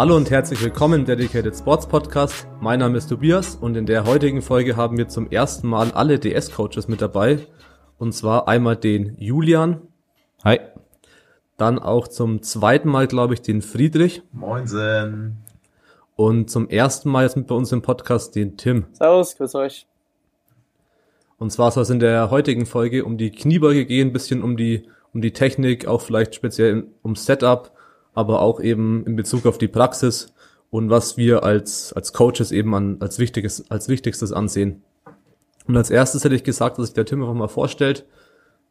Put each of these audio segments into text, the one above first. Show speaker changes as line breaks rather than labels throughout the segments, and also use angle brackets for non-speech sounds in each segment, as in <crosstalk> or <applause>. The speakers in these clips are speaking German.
Hallo und herzlich willkommen im Dedicated Sports Podcast. Mein Name ist Tobias und in der heutigen Folge haben wir zum ersten Mal alle DS-Coaches mit dabei. Und zwar einmal den Julian.
Hi.
Dann auch zum zweiten Mal, glaube ich, den Friedrich.
Moinsen.
Und zum ersten Mal jetzt mit bei uns im Podcast den Tim.
Servus, grüß euch.
Und zwar soll es in der heutigen Folge um die Kniebeuge gehen, bisschen um die, um die Technik, auch vielleicht speziell um Setup aber auch eben in Bezug auf die Praxis und was wir als, als Coaches eben an, als wichtiges, als wichtigstes ansehen. Und als erstes hätte ich gesagt, dass sich der Tim einfach mal vorstellt.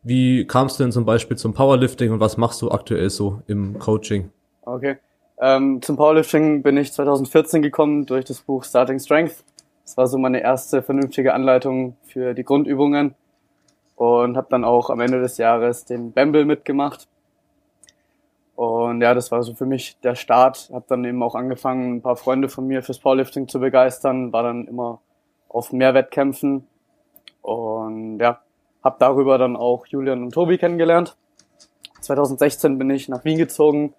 Wie kamst du denn zum Beispiel zum Powerlifting und was machst du aktuell so im Coaching?
Okay. Ähm, zum Powerlifting bin ich 2014 gekommen durch das Buch Starting Strength. Das war so meine erste vernünftige Anleitung für die Grundübungen und habe dann auch am Ende des Jahres den Bamble mitgemacht. Und ja, das war so für mich der Start. Hab dann eben auch angefangen, ein paar Freunde von mir fürs Powerlifting zu begeistern, war dann immer auf mehr Wettkämpfen und ja, hab darüber dann auch Julian und Tobi kennengelernt. 2016 bin ich nach Wien gezogen,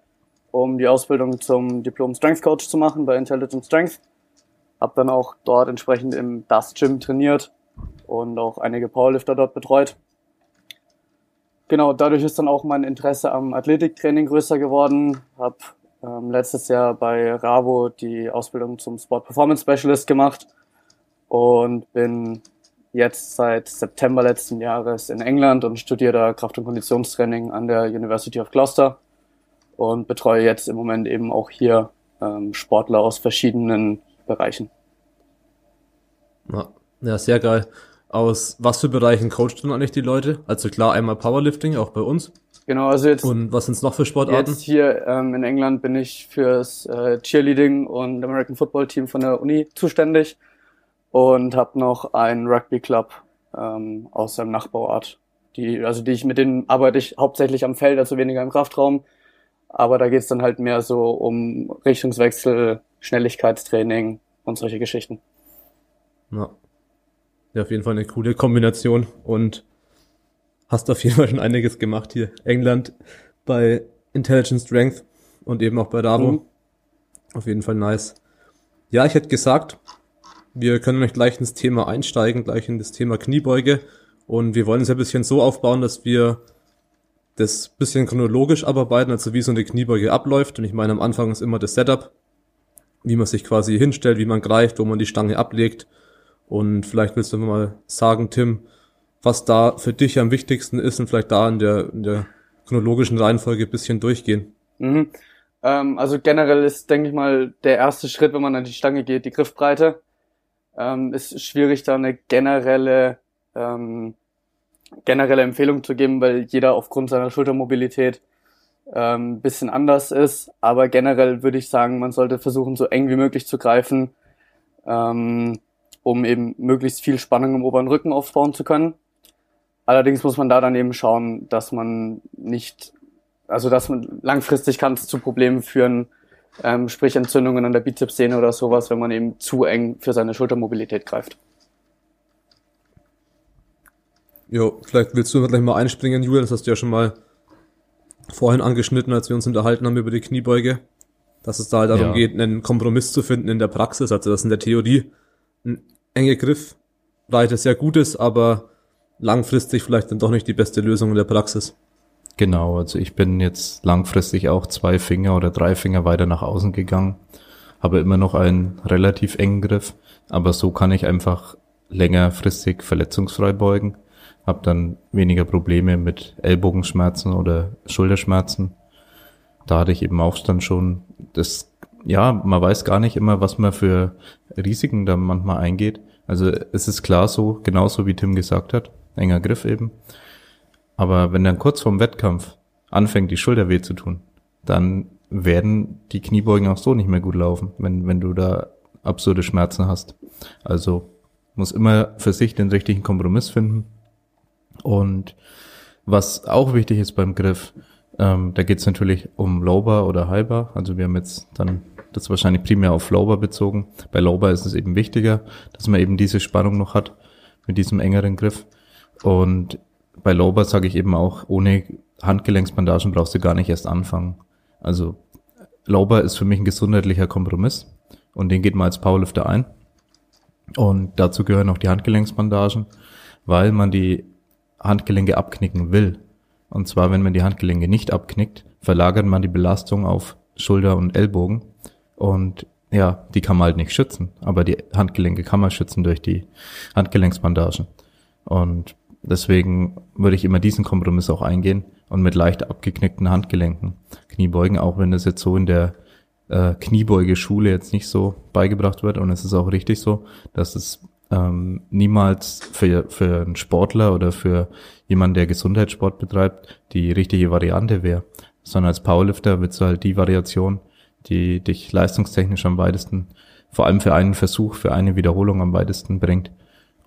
um die Ausbildung zum Diplom Strength Coach zu machen bei Intelligent Strength. Hab dann auch dort entsprechend im Das Gym trainiert und auch einige Powerlifter dort betreut genau, dadurch ist dann auch mein Interesse am Athletiktraining größer geworden. Hab ähm, letztes Jahr bei Ravo die Ausbildung zum Sport Performance Specialist gemacht und bin jetzt seit September letzten Jahres in England und studiere da Kraft- und Konditionstraining an der University of Gloucester und betreue jetzt im Moment eben auch hier ähm, Sportler aus verschiedenen Bereichen.
Ja, ja, sehr geil. Aus was für Bereichen coachst du eigentlich die Leute? Also klar, einmal Powerlifting, auch bei uns.
Genau, also jetzt.
Und was sind es noch für Sportarten?
Jetzt hier ähm, in England bin ich fürs äh, Cheerleading und American Football Team von der Uni zuständig und habe noch einen Rugby Club ähm, aus dem Nachbarort. Die, also die ich mit denen arbeite ich hauptsächlich am Feld, also weniger im Kraftraum. Aber da geht's dann halt mehr so um Richtungswechsel, Schnelligkeitstraining und solche Geschichten.
Ja. Ja, auf jeden Fall eine coole Kombination und hast auf jeden Fall schon einiges gemacht hier. England bei Intelligent Strength und eben auch bei Ravo. Mhm. Auf jeden Fall nice. Ja, ich hätte gesagt, wir können nicht gleich ins Thema einsteigen, gleich in das Thema Kniebeuge. Und wir wollen es ein bisschen so aufbauen, dass wir das bisschen chronologisch abarbeiten, also wie so eine Kniebeuge abläuft. Und ich meine, am Anfang ist immer das Setup, wie man sich quasi hinstellt, wie man greift, wo man die Stange ablegt und vielleicht willst du mal sagen, Tim, was da für dich am wichtigsten ist und vielleicht da in der, in der chronologischen Reihenfolge bisschen durchgehen.
Mhm. Ähm, also generell ist, denke ich mal, der erste Schritt, wenn man an die Stange geht, die Griffbreite. Ähm, ist schwierig, da eine generelle, ähm, generelle Empfehlung zu geben, weil jeder aufgrund seiner Schultermobilität ähm, bisschen anders ist. Aber generell würde ich sagen, man sollte versuchen, so eng wie möglich zu greifen. Ähm, um eben möglichst viel Spannung im oberen Rücken aufbauen zu können. Allerdings muss man da dann eben schauen, dass man nicht, also dass man langfristig kann es zu Problemen führen, ähm, sprich Entzündungen an der Bizepssehne oder sowas, wenn man eben zu eng für seine Schultermobilität greift.
Jo, vielleicht willst du gleich mal einspringen, Julian, das hast du ja schon mal vorhin angeschnitten, als wir uns unterhalten haben über die Kniebeuge, dass es da halt darum ja. geht, einen Kompromiss zu finden in der Praxis, also dass in der Theorie ein enge Griffweite sehr gut ist, aber langfristig vielleicht dann doch nicht die beste Lösung in der Praxis.
Genau, also ich bin jetzt langfristig auch zwei Finger oder drei Finger weiter nach außen gegangen, habe immer noch einen relativ engen Griff, aber so kann ich einfach längerfristig verletzungsfrei beugen, habe dann weniger Probleme mit Ellbogenschmerzen oder Schulterschmerzen. Da hatte ich eben auch dann schon das ja, man weiß gar nicht immer, was man für Risiken da manchmal eingeht. Also es ist klar so, genauso wie Tim gesagt hat, enger Griff eben. Aber wenn dann kurz vorm Wettkampf anfängt, die Schulter weh zu tun, dann werden die Kniebeugen auch so nicht mehr gut laufen, wenn, wenn du da absurde Schmerzen hast. Also muss immer für sich den richtigen Kompromiss finden. Und was auch wichtig ist beim Griff, ähm, da geht es natürlich um Lowbar oder Highbar. Also wir haben jetzt dann das wahrscheinlich primär auf Lowbar bezogen. Bei Lowbar ist es eben wichtiger, dass man eben diese Spannung noch hat, mit diesem engeren Griff. Und bei Lower sage ich eben auch, ohne Handgelenksbandagen brauchst du gar nicht erst anfangen. Also Lower ist für mich ein gesundheitlicher Kompromiss und den geht man als Powerlifter ein. Und dazu gehören auch die Handgelenksbandagen, weil man die Handgelenke abknicken will. Und zwar, wenn man die Handgelenke nicht abknickt, verlagert man die Belastung auf Schulter und Ellbogen. Und ja, die kann man halt nicht schützen. Aber die Handgelenke kann man schützen durch die Handgelenksbandagen. Und deswegen würde ich immer diesen Kompromiss auch eingehen und mit leicht abgeknickten Handgelenken Kniebeugen, auch wenn das jetzt so in der äh, Kniebeugeschule jetzt nicht so beigebracht wird. Und es ist auch richtig so, dass es ähm, niemals für, für einen Sportler oder für jemanden, der Gesundheitssport betreibt, die richtige Variante wäre. Sondern als Powerlifter wird du halt die Variation, die dich leistungstechnisch am weitesten, vor allem für einen Versuch, für eine Wiederholung am weitesten bringt.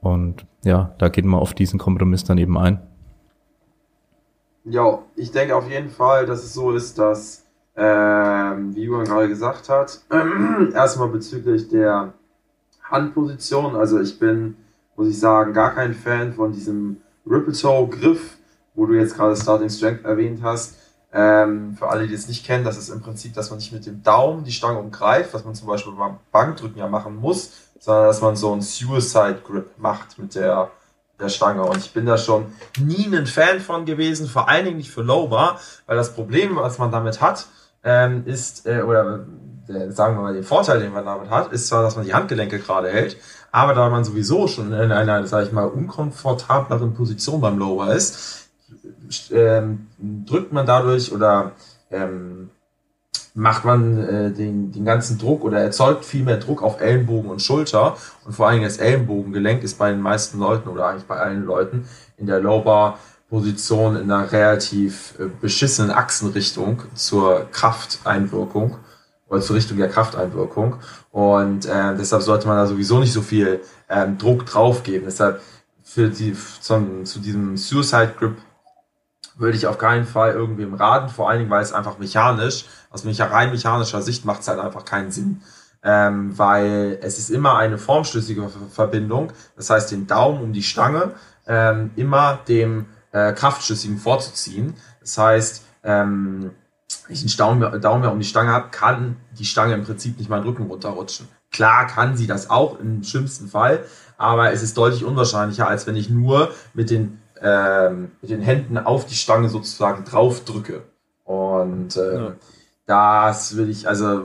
Und ja, da geht man auf diesen Kompromiss dann eben ein.
Ja, ich denke auf jeden Fall, dass es so ist, dass, ähm, wie Julian gerade gesagt hat, äh, <clears throat> erstmal bezüglich der Handposition, also ich bin, muss ich sagen, gar kein Fan von diesem Ripple-Toe-Griff, wo du jetzt gerade Starting Strength erwähnt hast. Ähm, für alle, die es nicht kennen, das ist im Prinzip, dass man nicht mit dem Daumen die Stange umgreift, was man zum Beispiel beim Bankdrücken ja machen muss, sondern dass man so einen Suicide Grip macht mit der, der Stange. Und ich bin da schon nie ein Fan von gewesen, vor allen Dingen nicht für Low Bar, weil das Problem, was man damit hat, ähm, ist, äh, oder sagen wir mal, den Vorteil, den man damit hat, ist zwar, dass man die Handgelenke gerade hält, aber da man sowieso schon in einer, sag ich mal, unkomfortableren Position beim Lower ist, ähm, drückt man dadurch oder ähm, macht man äh, den, den ganzen Druck oder erzeugt viel mehr Druck auf Ellenbogen und Schulter. Und vor allen Dingen das Ellenbogengelenk ist bei den meisten Leuten oder eigentlich bei allen Leuten in der Lower Position in einer relativ äh, beschissenen Achsenrichtung zur Krafteinwirkung zur Richtung der Krafteinwirkung. Und äh, deshalb sollte man da sowieso nicht so viel ähm, Druck drauf geben. Deshalb für die, zum, zu diesem Suicide Grip würde ich auf keinen Fall irgendwem raten, vor allen Dingen, weil es einfach mechanisch, aus rein mechanischer Sicht macht es halt einfach keinen Sinn. Ähm, weil es ist immer eine formschlüssige Verbindung, das heißt den Daumen um die Stange ähm, immer dem äh, kraftschlüssigen vorzuziehen. Das heißt, ähm, ich einen Daumen, Daumen mehr um die Stange habe, kann die Stange im Prinzip nicht meinen Rücken runterrutschen. Klar kann sie das auch im schlimmsten Fall, aber es ist deutlich unwahrscheinlicher, als wenn ich nur mit den, ähm, mit den Händen auf die Stange sozusagen drauf drücke. Und äh, ja. das will ich, also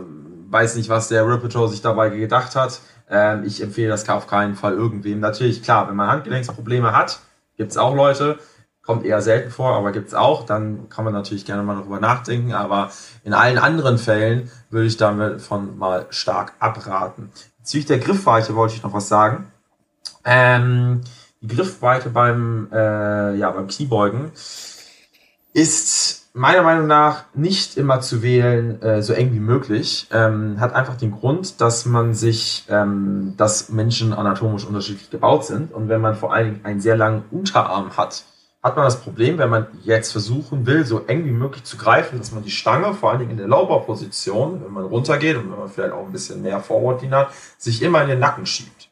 weiß nicht, was der Ripetro sich dabei gedacht hat. Ähm, ich empfehle das auf keinen Fall irgendwem. Natürlich, klar, wenn man Handgelenksprobleme hat, gibt es auch Leute, kommt eher selten vor, aber gibt's auch. Dann kann man natürlich gerne mal darüber nachdenken. Aber in allen anderen Fällen würde ich damit von mal stark abraten. Bezüglich der Griffweite wollte ich noch was sagen. Ähm, die Griffweite beim, äh, ja, beim Kniebeugen ist meiner Meinung nach nicht immer zu wählen äh, so eng wie möglich. Ähm, hat einfach den Grund, dass man sich, ähm, dass Menschen anatomisch unterschiedlich gebaut sind und wenn man vor allen Dingen einen sehr langen Unterarm hat, hat man das Problem, wenn man jetzt versuchen will, so eng wie möglich zu greifen, dass man die Stange, vor allen Dingen in der Lauberposition, wenn man runtergeht und wenn man vielleicht auch ein bisschen mehr Forward hat, sich immer in den Nacken schiebt.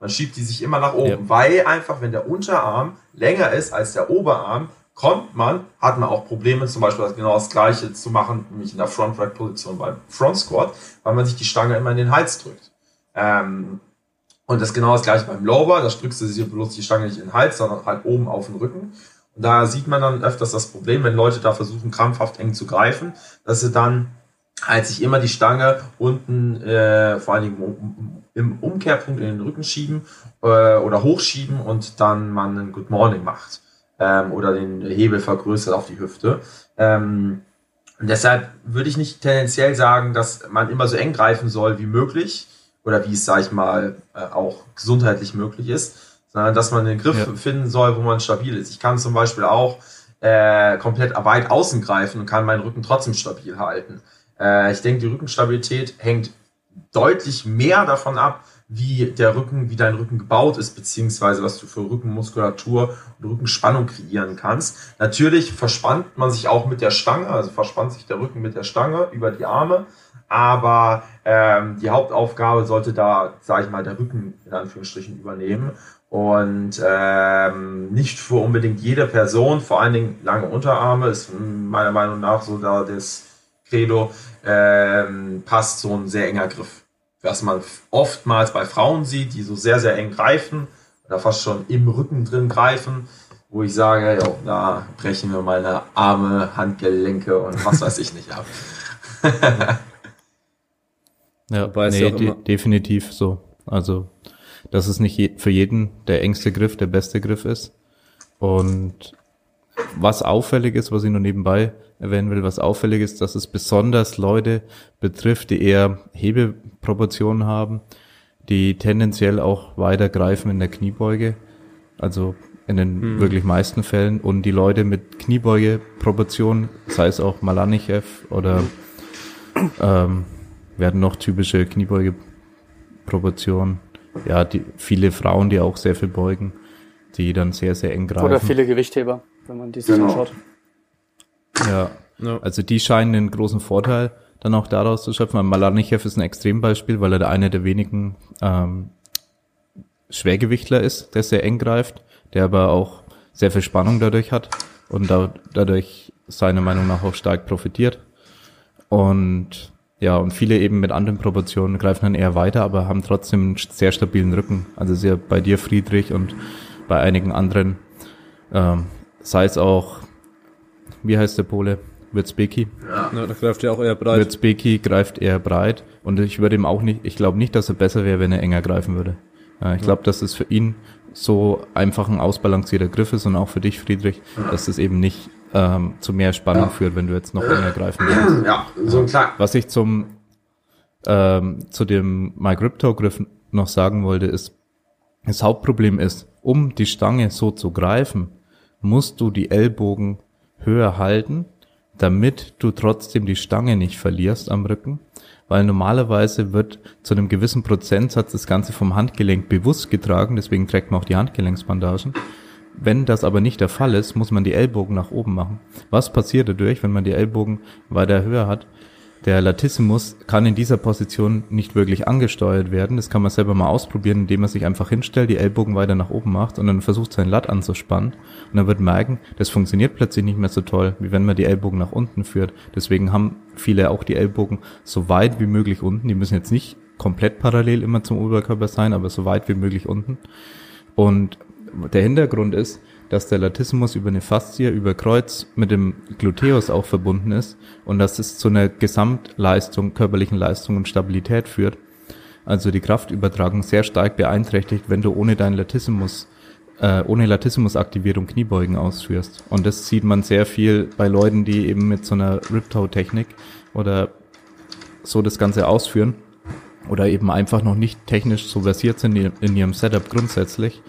Man schiebt die sich immer nach oben, ja. weil einfach, wenn der Unterarm länger ist als der Oberarm, kommt man, hat man auch Probleme, zum Beispiel genau das gleiche zu machen, nämlich in der Front Rack Position beim Front Squat, weil man sich die Stange immer in den Hals drückt. Ähm, und das ist genau das gleiche beim Lower, da drückst du sie bloß die Stange nicht in den Hals, sondern halt oben auf den Rücken. Und da sieht man dann öfters das Problem, wenn Leute da versuchen, krampfhaft eng zu greifen, dass sie dann halt sich immer die Stange unten, äh, vor allen Dingen im Umkehrpunkt in den Rücken schieben äh, oder hochschieben und dann man einen Good Morning macht ähm, oder den Hebel vergrößert auf die Hüfte. Ähm, und deshalb würde ich nicht tendenziell sagen, dass man immer so eng greifen soll wie möglich, oder wie es, sag ich mal, äh, auch gesundheitlich möglich ist, sondern dass man den Griff ja. finden soll, wo man stabil ist. Ich kann zum Beispiel auch äh, komplett weit außen greifen und kann meinen Rücken trotzdem stabil halten. Äh, ich denke, die Rückenstabilität hängt deutlich mehr davon ab, wie der Rücken, wie dein Rücken gebaut ist, beziehungsweise was du für Rückenmuskulatur und Rückenspannung kreieren kannst. Natürlich verspannt man sich auch mit der Stange, also verspannt sich der Rücken mit der Stange über die Arme, aber ähm, die Hauptaufgabe sollte da, sage ich mal, der Rücken in Anführungsstrichen übernehmen. Und ähm, nicht für unbedingt jede Person, vor allen Dingen lange Unterarme, ist meiner Meinung nach so da das Credo, ähm, passt so ein sehr enger Griff. Was man oftmals bei Frauen sieht, die so sehr, sehr eng greifen oder fast schon im Rücken drin greifen, wo ich sage, jo, da brechen wir meine Arme, Handgelenke und was weiß ich nicht ab. <laughs>
ja, nee, de definitiv so. Also dass es nicht je, für jeden der engste Griff der beste Griff ist. Und was auffällig ist, was ich nur nebenbei erwähnen will, was auffällig ist, dass es besonders Leute betrifft, die eher Hebeproportionen haben, die tendenziell auch weiter greifen in der Kniebeuge, also in den hm. wirklich meisten Fällen. Und die Leute mit Kniebeugeproportionen, sei es auch Malanichev oder ähm, werden noch typische Kniebeugeproportionen ja, die, viele Frauen, die auch sehr viel beugen, die dann sehr, sehr eng greifen.
Oder viele Gewichtheber, wenn man die sich genau. anschaut.
Ja, also die scheinen einen großen Vorteil dann auch daraus zu schöpfen. Malanichev ist ein Extrembeispiel, weil er der eine der wenigen ähm, Schwergewichtler ist, der sehr eng greift, der aber auch sehr viel Spannung dadurch hat und da, dadurch seiner Meinung nach auch stark profitiert. Und ja, und viele eben mit anderen Proportionen greifen dann eher weiter, aber haben trotzdem einen sehr stabilen Rücken. Also sehr bei dir Friedrich und bei einigen anderen, ähm, sei es auch, wie heißt der Pole? Wirzbeki.
Ja, da greift er auch eher breit.
Wirzbeki greift eher breit und ich würde ihm auch nicht, ich glaube nicht, dass er besser wäre, wenn er enger greifen würde. Äh, ich glaube, dass es für ihn so einfach ein ausbalancierter Griff ist und auch für dich, Friedrich, dass es eben nicht ähm, zu mehr Spannung ja. führt, wenn du jetzt noch enger greifen willst. <clears throat>
Ja, so klar.
Was ich zum ähm, zu dem MyCrypto-Griff noch sagen wollte, ist, das Hauptproblem ist, um die Stange so zu greifen, musst du die Ellbogen höher halten, damit du trotzdem die Stange nicht verlierst am Rücken, weil normalerweise wird zu einem gewissen Prozentsatz das Ganze vom Handgelenk bewusst getragen, deswegen trägt man auch die Handgelenksbandagen. Wenn das aber nicht der Fall ist, muss man die Ellbogen nach oben machen. Was passiert dadurch, wenn man die Ellbogen weiter höher hat? Der Latissimus kann in dieser Position nicht wirklich angesteuert werden. Das kann man selber mal ausprobieren, indem man sich einfach hinstellt, die Ellbogen weiter nach oben macht und dann versucht, sein Lat anzuspannen. Und dann wird merken, das funktioniert plötzlich nicht mehr so toll, wie wenn man die Ellbogen nach unten führt. Deswegen haben viele auch die Ellbogen so weit wie möglich unten. Die müssen jetzt nicht komplett parallel immer zum Oberkörper sein, aber so weit wie möglich unten. Und der Hintergrund ist, dass der Latissimus über eine Faszie, über Kreuz mit dem Gluteus auch verbunden ist und dass es zu einer Gesamtleistung, körperlichen Leistung und Stabilität führt. Also die Kraftübertragung sehr stark beeinträchtigt, wenn du ohne deinen Latissimus, äh, ohne Latissimusaktivierung Kniebeugen ausführst. Und das sieht man sehr viel bei Leuten, die eben mit so einer Riptow-Technik oder so das Ganze ausführen oder eben einfach noch nicht technisch so versiert sind in ihrem Setup grundsätzlich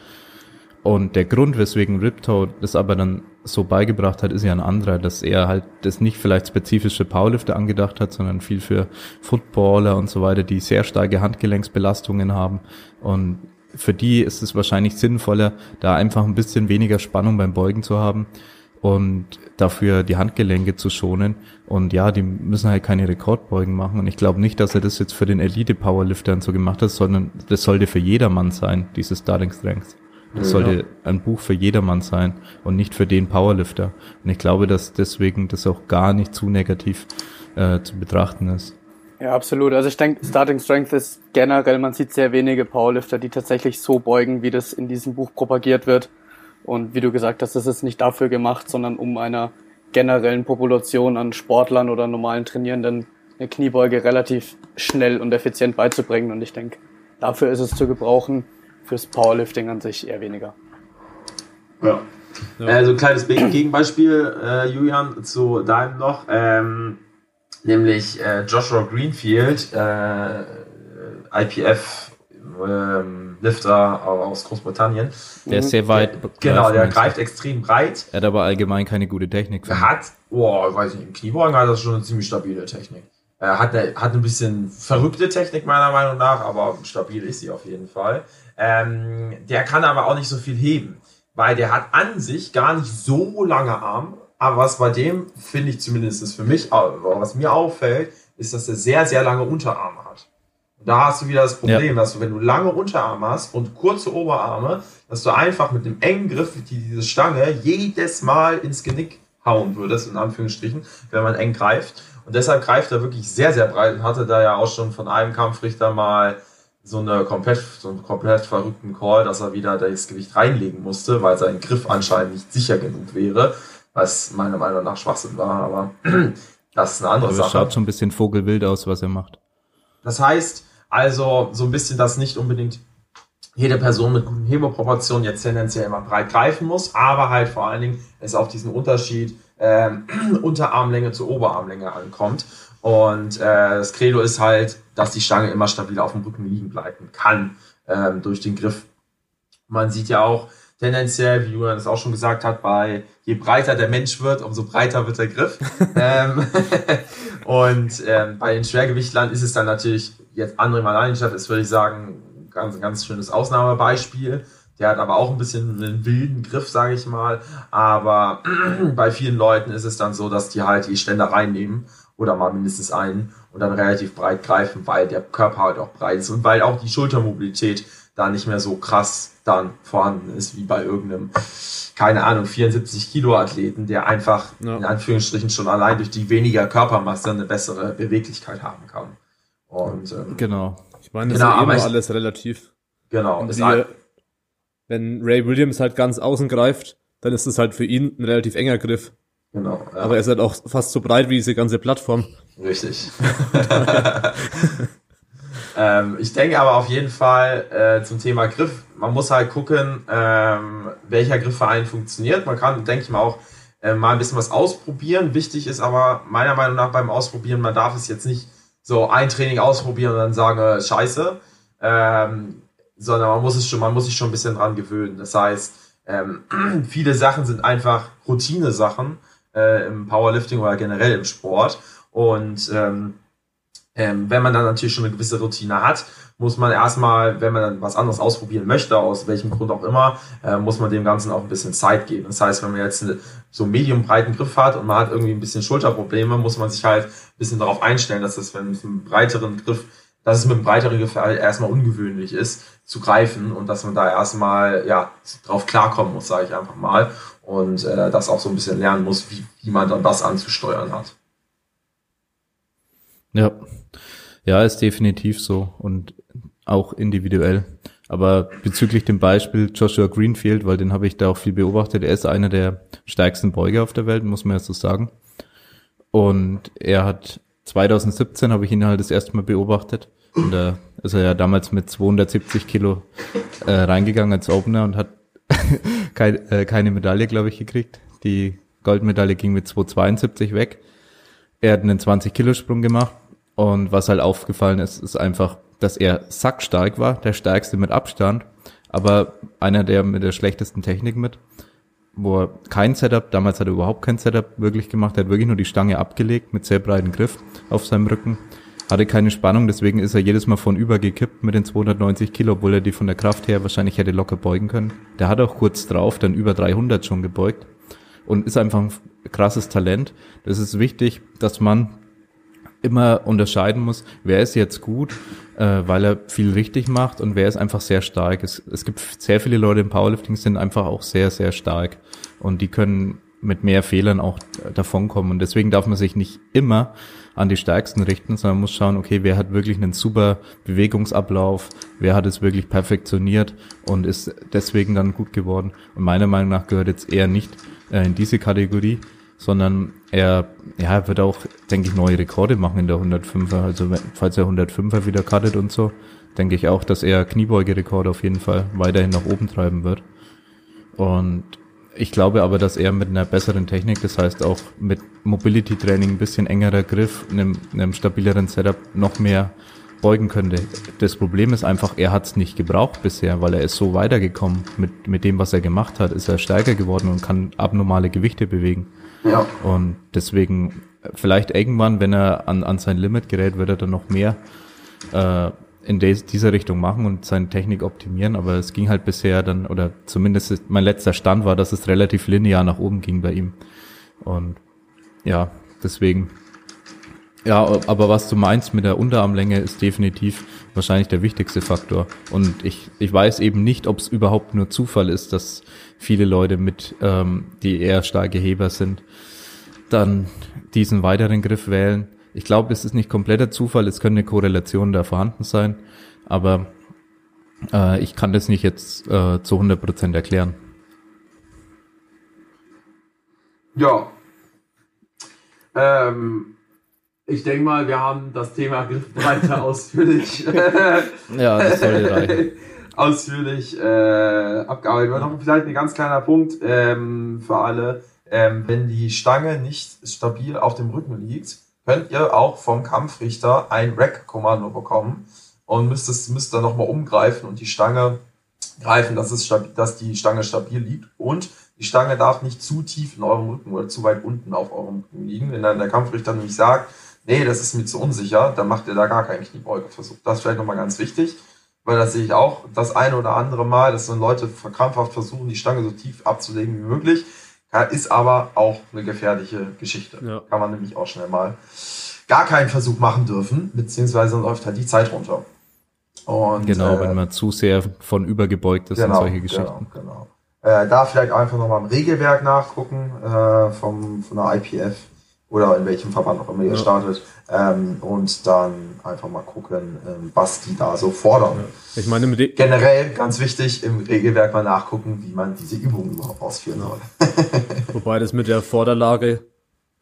und der Grund, weswegen Riptoe das aber dann so beigebracht hat, ist ja ein anderer, dass er halt das nicht vielleicht spezifisch für Powerlifter angedacht hat, sondern viel für Footballer und so weiter, die sehr starke Handgelenksbelastungen haben. Und für die ist es wahrscheinlich sinnvoller, da einfach ein bisschen weniger Spannung beim Beugen zu haben und dafür die Handgelenke zu schonen. Und ja, die müssen halt keine Rekordbeugen machen. Und ich glaube nicht, dass er das jetzt für den Elite-Powerliftern so gemacht hat, sondern das sollte für jedermann sein, dieses Starting Strength. Das ja. sollte ein Buch für jedermann sein und nicht für den Powerlifter. Und ich glaube, dass deswegen das auch gar nicht zu negativ äh, zu betrachten ist.
Ja, absolut. Also ich denke, Starting Strength ist generell, man sieht sehr wenige Powerlifter, die tatsächlich so beugen, wie das in diesem Buch propagiert wird. Und wie du gesagt hast, das ist nicht dafür gemacht, sondern um einer generellen Population an Sportlern oder normalen Trainierenden eine Kniebeuge relativ schnell und effizient beizubringen. Und ich denke, dafür ist es zu gebrauchen fürs Powerlifting an sich eher weniger.
Ja. ja. Also kleines Gegenbeispiel, äh, Julian, zu deinem noch, ähm, nämlich äh, Joshua Greenfield, äh, IPF ähm, Lifter aus Großbritannien.
Der ist sehr weit.
Genau, der greift extrem breit.
Er hat aber allgemein keine gute Technik.
Er hat, boah, weiß nicht, im Kniebeugen hat er schon eine ziemlich stabile Technik. Er hat eine, hat ein bisschen verrückte Technik meiner Meinung nach, aber stabil ist sie auf jeden Fall. Ähm, der kann aber auch nicht so viel heben, weil der hat an sich gar nicht so lange Arme. Aber was bei dem, finde ich zumindest für mich, was mir auffällt, ist, dass er sehr, sehr lange Unterarme hat. Und da hast du wieder das Problem, ja. dass du, wenn du lange Unterarme hast und kurze Oberarme, dass du einfach mit einem engen Griff diese Stange jedes Mal ins Genick hauen würdest, in Anführungsstrichen, wenn man eng greift. Und deshalb greift er wirklich sehr, sehr breit und hatte da ja auch schon von einem Kampfrichter mal so eine komplett, so einen komplett verrückten Call, dass er wieder das Gewicht reinlegen musste, weil sein Griff anscheinend nicht sicher genug wäre, was meiner Meinung nach Schwachsinn war, aber <clears throat> das ist eine andere aber Sache.
schaut schon ein bisschen vogelwild aus, was er macht.
Das heißt, also so ein bisschen, dass nicht unbedingt jede Person mit guten Hebeproportionen jetzt tendenziell immer breit greifen muss, aber halt vor allen Dingen es auf diesen Unterschied ähm, <clears throat> Unterarmlänge zu Oberarmlänge ankommt. Und äh, das Credo ist halt, dass die Stange immer stabil auf dem Rücken liegen bleiben kann ähm, durch den Griff. Man sieht ja auch tendenziell, wie Julian es auch schon gesagt hat, bei je breiter der Mensch wird, umso breiter wird der Griff. <laughs> ähm, <laughs> und ähm, bei den Schwergewichtlern ist es dann natürlich jetzt André Malanischat ist, würde ich sagen, ganz, ganz schönes Ausnahmebeispiel. Der hat aber auch ein bisschen einen wilden Griff, sage ich mal. Aber <clears throat> bei vielen Leuten ist es dann so, dass die halt die Ständer reinnehmen oder mal mindestens einen und dann relativ breit greifen, weil der Körper halt auch breit ist und weil auch die Schultermobilität da nicht mehr so krass dann vorhanden ist wie bei irgendeinem, keine Ahnung, 74 Kilo Athleten, der einfach ja. in Anführungsstrichen schon allein durch die weniger Körpermasse eine bessere Beweglichkeit haben kann. Und
ähm, genau.
Ich meine, das genau, ist ja immer alles relativ.
Genau.
Die, wenn Ray Williams halt ganz außen greift, dann ist es halt für ihn ein relativ enger Griff.
Genau.
Ja. Aber er ist halt auch fast so breit wie diese ganze Plattform.
Richtig. <laughs> <laughs> ähm, ich denke aber auf jeden Fall äh, zum Thema Griff, man muss halt gucken, ähm, welcher Griff für einen funktioniert. Man kann, denke ich mal, auch äh, mal ein bisschen was ausprobieren. Wichtig ist aber meiner Meinung nach beim Ausprobieren, man darf es jetzt nicht so ein Training ausprobieren und dann sagen, äh, scheiße. Ähm, sondern man muss es schon, man muss sich schon ein bisschen dran gewöhnen. Das heißt, ähm, <clears throat> viele Sachen sind einfach Routine-Sachen äh, im Powerlifting oder generell im Sport. Und ähm, ähm, wenn man dann natürlich schon eine gewisse Routine hat, muss man erstmal, wenn man dann was anderes ausprobieren möchte, aus welchem Grund auch immer, äh, muss man dem Ganzen auch ein bisschen Zeit geben. Das heißt, wenn man jetzt so einen medium breiten Griff hat und man hat irgendwie ein bisschen Schulterprobleme, muss man sich halt ein bisschen darauf einstellen, dass das, wenn es einen breiteren Griff dass es mit einem breiteren Gefäll erstmal ungewöhnlich ist, zu greifen und dass man da erstmal ja, drauf klarkommen muss, sage ich einfach mal. Und äh, das auch so ein bisschen lernen muss, wie, wie man dann das anzusteuern hat.
Ja. Ja, ist definitiv so und auch individuell. Aber bezüglich dem Beispiel Joshua Greenfield, weil den habe ich da auch viel beobachtet, er ist einer der stärksten Beuger auf der Welt, muss man ja so sagen. Und er hat 2017 habe ich ihn halt das erste Mal beobachtet. Und da ist er ja damals mit 270 Kilo äh, reingegangen als Opener und hat <laughs> kein, äh, keine Medaille, glaube ich, gekriegt. Die Goldmedaille ging mit 272 weg. Er hat einen 20-Kilo-Sprung gemacht. Und was halt aufgefallen ist, ist einfach, dass er sackstark war, der stärkste mit Abstand, aber einer der mit der schlechtesten Technik mit wo er kein Setup, damals hat er überhaupt kein Setup wirklich gemacht, er hat wirklich nur die Stange abgelegt mit sehr breiten Griff auf seinem Rücken, hatte keine Spannung, deswegen ist er jedes Mal von übergekippt mit den 290 Kilo, obwohl er die von der Kraft her wahrscheinlich hätte locker beugen können. Der hat auch kurz drauf dann über 300 schon gebeugt und ist einfach ein krasses Talent. Das ist wichtig, dass man immer unterscheiden muss, wer ist jetzt gut, äh, weil er viel richtig macht und wer ist einfach sehr stark. Es, es gibt sehr viele Leute im Powerlifting, sind einfach auch sehr, sehr stark und die können mit mehr Fehlern auch davonkommen. Und deswegen darf man sich nicht immer an die Stärksten richten, sondern muss schauen, okay, wer hat wirklich einen super Bewegungsablauf, wer hat es wirklich perfektioniert und ist deswegen dann gut geworden. Und meiner Meinung nach gehört jetzt eher nicht äh, in diese Kategorie, sondern er, ja, er wird auch, denke ich, neue Rekorde machen in der 105er. Also falls er 105er wieder cuttet und so, denke ich auch, dass er Kniebeugerekorde auf jeden Fall weiterhin nach oben treiben wird. Und ich glaube aber, dass er mit einer besseren Technik, das heißt auch mit Mobility Training, ein bisschen engerer Griff, einem, einem stabileren Setup noch mehr beugen könnte. Das Problem ist einfach, er hat es nicht gebraucht bisher, weil er ist so weitergekommen mit, mit dem, was er gemacht hat, ist er stärker geworden und kann abnormale Gewichte bewegen. Ja. Und deswegen, vielleicht irgendwann, wenn er an, an sein Limit gerät, wird er dann noch mehr äh, in des, dieser Richtung machen und seine Technik optimieren. Aber es ging halt bisher dann, oder zumindest mein letzter Stand war, dass es relativ linear nach oben ging bei ihm. Und ja, deswegen Ja, aber was du meinst mit der Unterarmlänge ist definitiv wahrscheinlich der wichtigste Faktor. Und ich, ich weiß eben nicht, ob es überhaupt nur Zufall ist, dass viele Leute mit, ähm, die eher starke Heber sind, dann diesen weiteren Griff wählen. Ich glaube, es ist nicht kompletter Zufall, es könnte eine Korrelation da vorhanden sein, aber äh, ich kann das nicht jetzt äh, zu 100 Prozent erklären.
Ja. Ähm, ich denke mal, wir haben das Thema <laughs> Griffbreite ausführlich,
ja, das sollte reichen. <laughs>
ausführlich äh, abgearbeitet. Noch vielleicht ein ganz kleiner Punkt ähm, für alle. Ähm, wenn die Stange nicht stabil auf dem Rücken liegt, könnt ihr auch vom Kampfrichter ein Rack-Kommando bekommen und müsst, es, müsst dann nochmal umgreifen und die Stange greifen, dass, es stabil, dass die Stange stabil liegt. Und die Stange darf nicht zu tief in eurem Rücken oder zu weit unten auf eurem Rücken liegen. Wenn dann der Kampfrichter nämlich sagt, nee, das ist mir zu unsicher, dann macht ihr da gar keinen Kniebeugeversuch. Das ist vielleicht nochmal ganz wichtig, weil das sehe ich auch das eine oder andere Mal, dass dann Leute krampfhaft versuchen, die Stange so tief abzulegen wie möglich. Ist aber auch eine gefährliche Geschichte. Ja. Kann man nämlich auch schnell mal gar keinen Versuch machen dürfen, beziehungsweise läuft halt die Zeit runter.
Und, genau, äh, wenn man zu sehr von übergebeugt ist genau, und solche Geschichten.
Genau, genau. Äh, da vielleicht einfach nochmal im Regelwerk nachgucken äh, vom, von der IPF oder in welchem Verband auch immer ihr ja. startet ähm, und dann einfach mal gucken, ähm, was die da so fordern.
Ja. Ich meine,
generell ganz wichtig im Regelwerk mal nachgucken, wie man diese Übungen überhaupt ausführen ja. soll. <laughs> <laughs>
Wobei das mit der Vorderlage,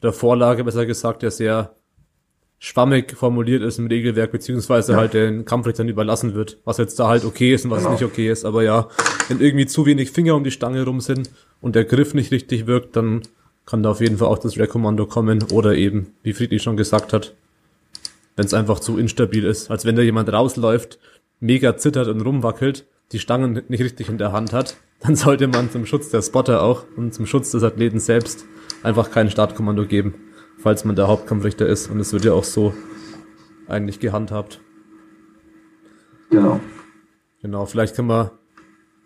der Vorlage besser gesagt, ja sehr schwammig formuliert ist im Regelwerk, beziehungsweise halt den Kampfrichtern überlassen wird, was jetzt da halt okay ist und was genau. nicht okay ist. Aber ja, wenn irgendwie zu wenig Finger um die Stange rum sind und der Griff nicht richtig wirkt, dann kann da auf jeden Fall auch das Rekommando kommen oder eben, wie Friedrich schon gesagt hat, wenn es einfach zu instabil ist, als wenn da jemand rausläuft, mega zittert und rumwackelt, die Stangen nicht richtig in der Hand hat, dann sollte man zum Schutz der Spotter auch und zum Schutz des Athleten selbst einfach kein Startkommando geben, falls man der Hauptkampfrichter ist und es wird ja auch so eigentlich gehandhabt.
Genau.
Genau, vielleicht kann man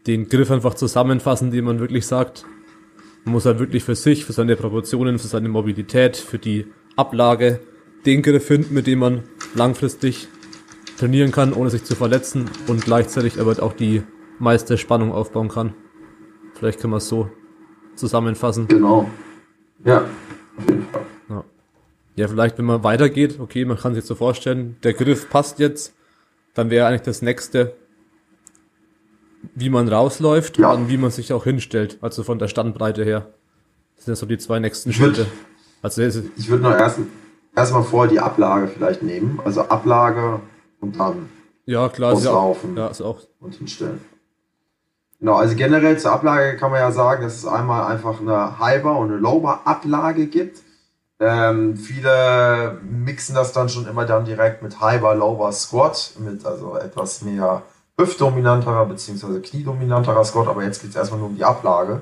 den Griff einfach zusammenfassen, den man wirklich sagt, man muss halt wirklich für sich, für seine Proportionen, für seine Mobilität, für die Ablage den Griff finden, mit dem man langfristig trainieren kann, ohne sich zu verletzen und gleichzeitig aber auch die meiste Spannung aufbauen kann. Vielleicht können wir es so zusammenfassen.
Genau. Ja,
Ja. ja, vielleicht, wenn man weitergeht, okay, man kann sich so vorstellen, der Griff passt jetzt, dann wäre eigentlich das nächste, wie man rausläuft ja. und wie man sich auch hinstellt, also von der Standbreite her. Das sind so die zwei nächsten ich Schritte.
also ich würde noch erst erstmal vorher die Ablage vielleicht nehmen, also Ablage und dann
ja klar,
auslaufen
ja, auch.
und hinstellen. Genau, also generell zur Ablage kann man ja sagen, dass es einmal einfach eine High-Bar und eine Low-Bar-Ablage gibt. Ähm, viele mixen das dann schon immer dann direkt mit High-Bar, Low-Bar, Squat, mit also etwas mehr hüftdominanterer bzw. kniedominanterer Squat, aber jetzt geht es erstmal nur um die Ablage.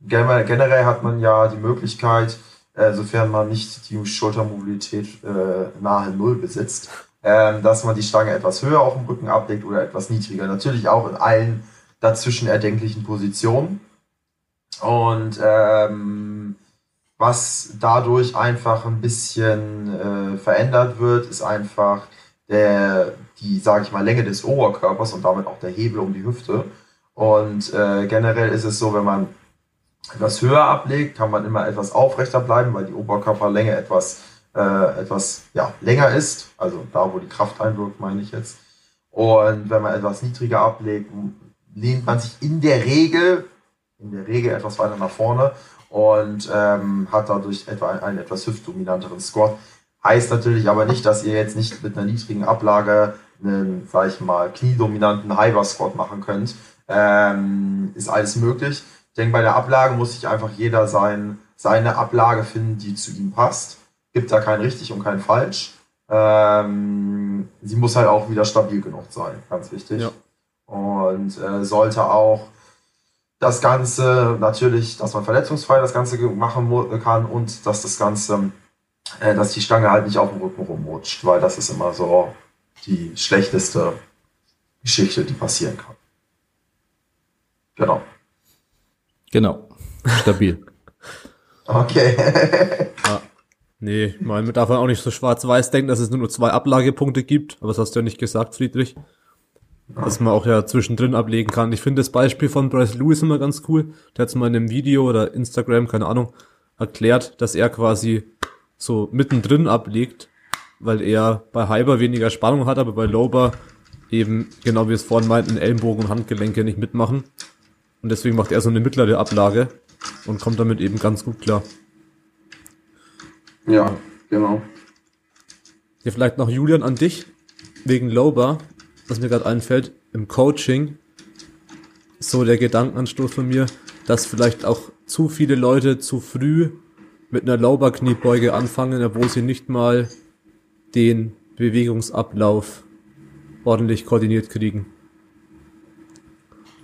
Generell hat man ja die Möglichkeit, äh, sofern man nicht die Schultermobilität äh, nahe Null besitzt, äh, dass man die Stange etwas höher auf dem Rücken ablegt oder etwas niedriger. Natürlich auch in allen dazwischen erdenklichen Positionen. Und ähm, was dadurch einfach ein bisschen äh, verändert wird, ist einfach der, die, sage ich mal, Länge des Oberkörpers und damit auch der Hebel um die Hüfte. Und äh, generell ist es so, wenn man etwas höher ablegt, kann man immer etwas aufrechter bleiben, weil die Oberkörperlänge etwas, äh, etwas ja, länger ist. Also da, wo die Kraft einwirkt, meine ich jetzt. Und wenn man etwas niedriger ablegt, lehnt man sich in der Regel, in der Regel etwas weiter nach vorne und ähm, hat dadurch etwa einen, einen etwas hüftdominanteren Squat. Heißt natürlich aber nicht, dass ihr jetzt nicht mit einer niedrigen Ablage einen, sag ich mal, kniedominanten High Squat machen könnt. Ähm, ist alles möglich. Ich denke, bei der Ablage muss sich einfach jeder sein, seine Ablage finden, die zu ihm passt. Gibt da kein richtig und kein falsch. Ähm, sie muss halt auch wieder stabil genug sein, ganz wichtig. Ja. Und äh, sollte auch das Ganze natürlich, dass man verletzungsfrei das Ganze machen kann und dass das Ganze äh, dass die Stange halt nicht auf dem Rücken rumrutscht, weil das ist immer so die schlechteste Geschichte, die passieren kann. Genau.
Genau. Stabil. <laughs>
okay.
ja. Nee, man darf auch nicht so schwarz-weiß denken, dass es nur zwei Ablagepunkte gibt, aber das hast du ja nicht gesagt, Friedrich. Dass man auch ja zwischendrin ablegen kann. Ich finde das Beispiel von Bryce Lewis immer ganz cool. Der hat es mal in einem Video oder Instagram, keine Ahnung, erklärt, dass er quasi so mittendrin ablegt, weil er bei Hyper weniger Spannung hat, aber bei Lober eben, genau wie wir es vorhin meinten, Ellenbogen und Handgelenke nicht mitmachen. Und deswegen macht er so eine mittlere Ablage und kommt damit eben ganz gut klar.
Ja, genau.
Ja, vielleicht noch Julian an dich, wegen Lober, was mir gerade einfällt, im Coaching, so der Gedankenanstoß von mir, dass vielleicht auch zu viele Leute zu früh mit einer Lower-Kniebeuge anfangen, obwohl sie nicht mal den Bewegungsablauf ordentlich koordiniert kriegen.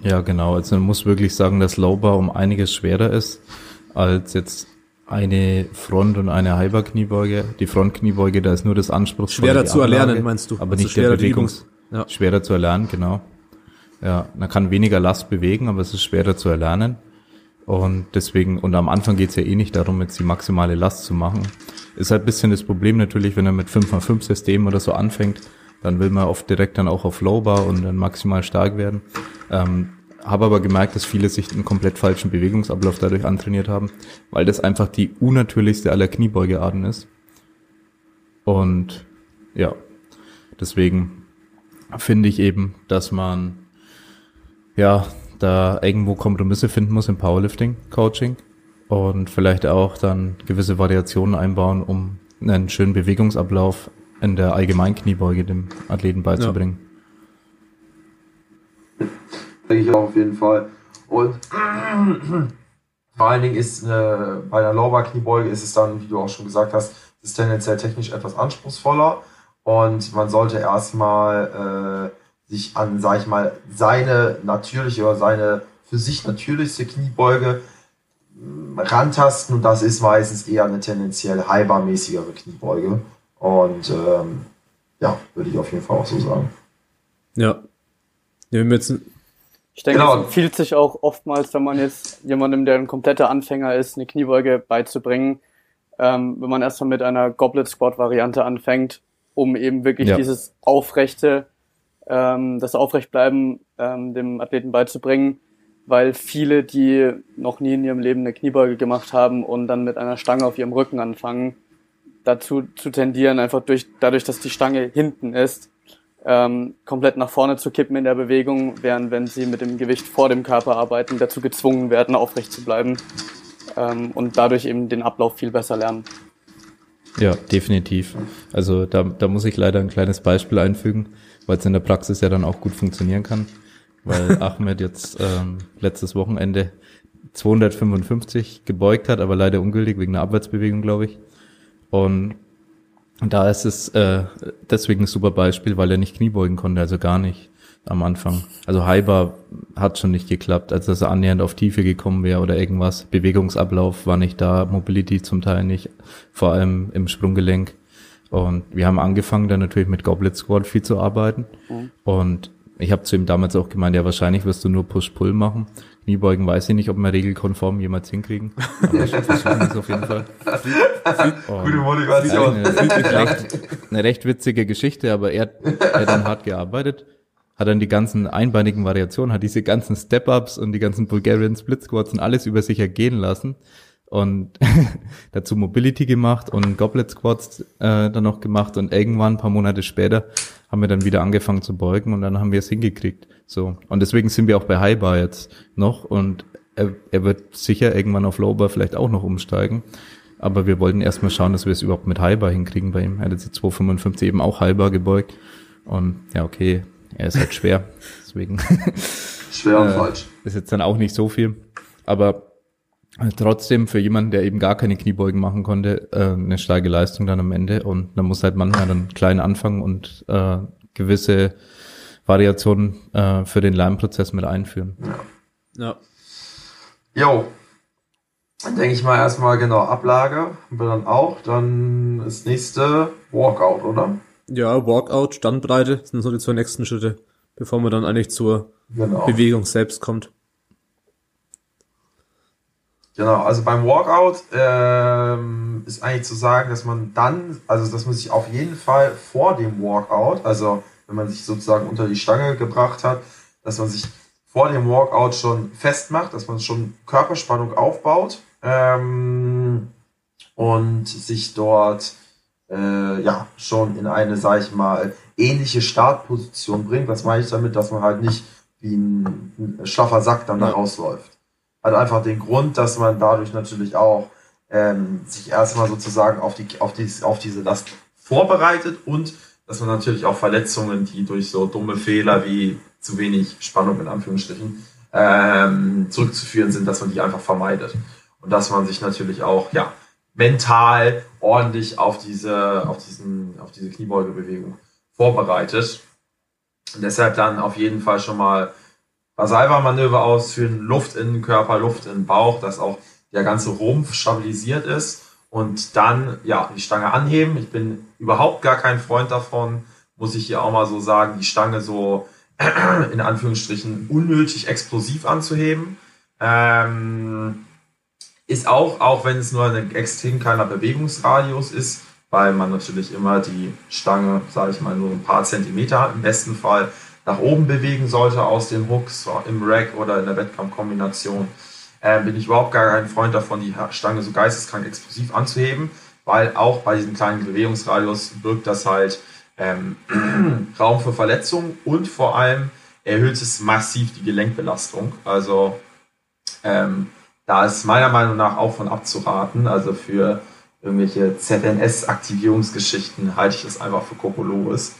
Ja, genau. Also man muss wirklich sagen, dass Lowbar um einiges schwerer ist als jetzt eine Front- und eine Halber-Kniebeuge. Die Front-Kniebeuge, da ist nur das anspruchsvolle.
Schwerer zu erlernen, meinst du?
Aber
Also
nicht der Bewegungs...
Ja.
Schwerer zu erlernen, genau. Ja, man kann weniger Last bewegen, aber es ist schwerer zu erlernen. Und deswegen, und am Anfang geht's ja eh nicht darum, jetzt die maximale Last zu machen. Ist halt bisschen das Problem natürlich, wenn er mit 5x5 System oder so anfängt, dann will man oft direkt dann auch auf Lowbar und dann maximal stark werden. Ähm, habe aber gemerkt, dass viele sich einen komplett falschen Bewegungsablauf dadurch antrainiert haben, weil das einfach die unnatürlichste aller Kniebeugearten ist. Und ja, deswegen finde ich eben, dass man ja da irgendwo Kompromisse finden muss im Powerlifting Coaching und vielleicht auch dann gewisse Variationen einbauen, um einen schönen Bewegungsablauf in der allgemeinen Kniebeuge dem Athleten beizubringen.
Denke ich auch auf jeden Fall. Und <clears throat> vor allen Dingen ist äh, bei einer Lower-Kniebeuge ist es dann, wie du auch schon gesagt hast, ist tendenziell technisch etwas anspruchsvoller und man sollte erstmal äh, sich an, sag ich mal, seine natürliche oder seine für sich natürlichste Kniebeuge mh, rantasten und das ist meistens eher eine tendenziell halbermäßigere Kniebeuge und ähm, ja, würde ich auf jeden Fall auch so sagen.
Ja. Ja, jetzt,
Ich denke,
Genau.
es empfiehlt sich auch oftmals, wenn man jetzt jemandem, der ein kompletter Anfänger ist, eine Kniebeuge beizubringen, ähm, wenn man erstmal mit einer Goblet Squat Variante anfängt, um eben wirklich
Ja.
dieses aufrechte, ähm, das Aufrechtbleiben ähm, dem Athleten beizubringen, weil viele, die noch nie in ihrem Leben eine Kniebeuge gemacht haben und dann mit einer Stange auf ihrem Rücken anfangen, dazu zu tendieren, einfach durch, dadurch, dass die Stange hinten ist, ähm, komplett nach vorne zu kippen in der Bewegung, während wenn sie mit dem Gewicht vor dem Körper arbeiten, dazu gezwungen werden, aufrecht zu bleiben ähm, und dadurch eben den Ablauf viel besser lernen.
Ja, definitiv. Also da, da muss ich leider ein kleines Beispiel einfügen, weil es in der Praxis ja dann auch gut funktionieren kann. Weil <laughs> Ahmed jetzt ähm, letztes Wochenende 255 gebeugt hat, aber leider ungültig wegen einer Abwärtsbewegung, glaube ich. Und da ist es äh, deswegen ein super Beispiel, weil er nicht Kniebeugen konnte, also gar nicht am Anfang. Also Hyper hat schon nicht geklappt, als dass er annähernd auf Tiefe gekommen wäre oder irgendwas. Bewegungsablauf war nicht da, Mobility zum Teil nicht, vor allem im Sprunggelenk. Und wir haben angefangen dann natürlich mit Goblet Squat viel zu arbeiten. Und ich habe zu ihm damals auch gemeint, ja wahrscheinlich wirst du nur Push-Pull machen. Kniebeugen weiß ich nicht, ob wir regelkonform jemals hinkriegen. Aber ich versuchen es auf jeden Fall. <laughs>
Gute Motivation.
eine, recht, eine recht witzige Geschichte, aber er, er hat dann hart gearbeitet, hat dann die ganzen einbeinigen Variationen, hat diese ganzen Step-Ups und die ganzen Bulgarian Split Squats und alles über sich ergehen lassen und <laughs> dazu Mobility gemacht und Goblet Squats äh, dann noch gemacht und irgendwann ein paar Monate später haben wir dann wieder angefangen zu beugen und dann haben wir es hingekriegt. So und deswegen sind wir auch bei High Bar jetzt noch und er, er wird sicher irgendwann auf Low Bar vielleicht auch noch umsteigen. Aber wir wollten erstmal schauen, dass wir es überhaupt mit Halber hinkriegen bei ihm. Er hat jetzt die 255 eben auch halber gebeugt. Und ja, okay, er ist halt schwer. <laughs> Deswegen
Schwer und <laughs>
Äh,
falsch.
ist jetzt dann auch nicht so viel. Aber trotzdem für jemanden, der eben gar keine Kniebeugen machen konnte, äh, eine starke Leistung dann am Ende. Und man muss halt manchmal dann klein anfangen und äh, gewisse Variationen äh, für den Lernprozess mit einführen.
ja.
Jo. Dann denke ich mal erstmal genau Ablage haben wir dann auch. Dann das nächste Walkout, oder?
Ja, Walkout, Standbreite sind so die zwei nächsten Schritte, bevor man dann eigentlich zur
Genau.
Bewegung selbst kommt.
Genau, also beim Walkout ähm, ist eigentlich zu sagen, dass man dann, also dass man sich auf jeden Fall vor dem Walkout, also wenn man sich sozusagen unter die Stange gebracht hat, dass man sich vor dem Walkout schon festmacht, dass man schon Körperspannung aufbaut ähm, und sich dort äh, ja schon in eine, sag ich mal, ähnliche Startposition bringt. Was meine ich damit, dass man halt nicht wie ein, ein schlaffer Sack dann da rausläuft. Hat einfach den Grund, dass man dadurch natürlich auch ähm, sich erstmal sozusagen auf, die, auf, die, auf diese Last vorbereitet und dass man natürlich auch Verletzungen, die durch so dumme Fehler wie zu wenig Spannung in Anführungsstrichen ähm, zurückzuführen sind, dass man die einfach vermeidet. Und dass man sich natürlich auch ja, mental ordentlich auf diese, auf diesen, auf diese Kniebeugebewegung vorbereitet. Und deshalb dann auf jeden Fall schon mal Vasalva-Manöver ausführen, Luft in den Körper, Luft in den Bauch, dass auch der ganze Rumpf stabilisiert ist und dann ja die Stange anheben. Ich bin überhaupt gar kein Freund davon, muss ich hier auch mal so sagen, die Stange so <clears throat> in Anführungsstrichen unnötig explosiv anzuheben. Ähm, ist auch, auch wenn es nur ein extrem kleiner Bewegungsradius ist, weil man natürlich immer die Stange, sage ich mal, nur ein paar Zentimeter im besten Fall nach oben bewegen sollte aus den Hooks im Rack oder in der Wettkampfkombination, äh, bin ich überhaupt gar kein Freund davon, die Stange so geisteskrank explosiv anzuheben, weil auch bei diesem kleinen Bewegungsradius birgt das halt ähm, <clears throat> Raum für Verletzungen und vor allem erhöht es massiv die Gelenkbelastung. Also ähm, da ist meiner Meinung nach auch von abzuraten. Also für irgendwelche ZNS-Aktivierungsgeschichten halte ich das einfach für Kokolores.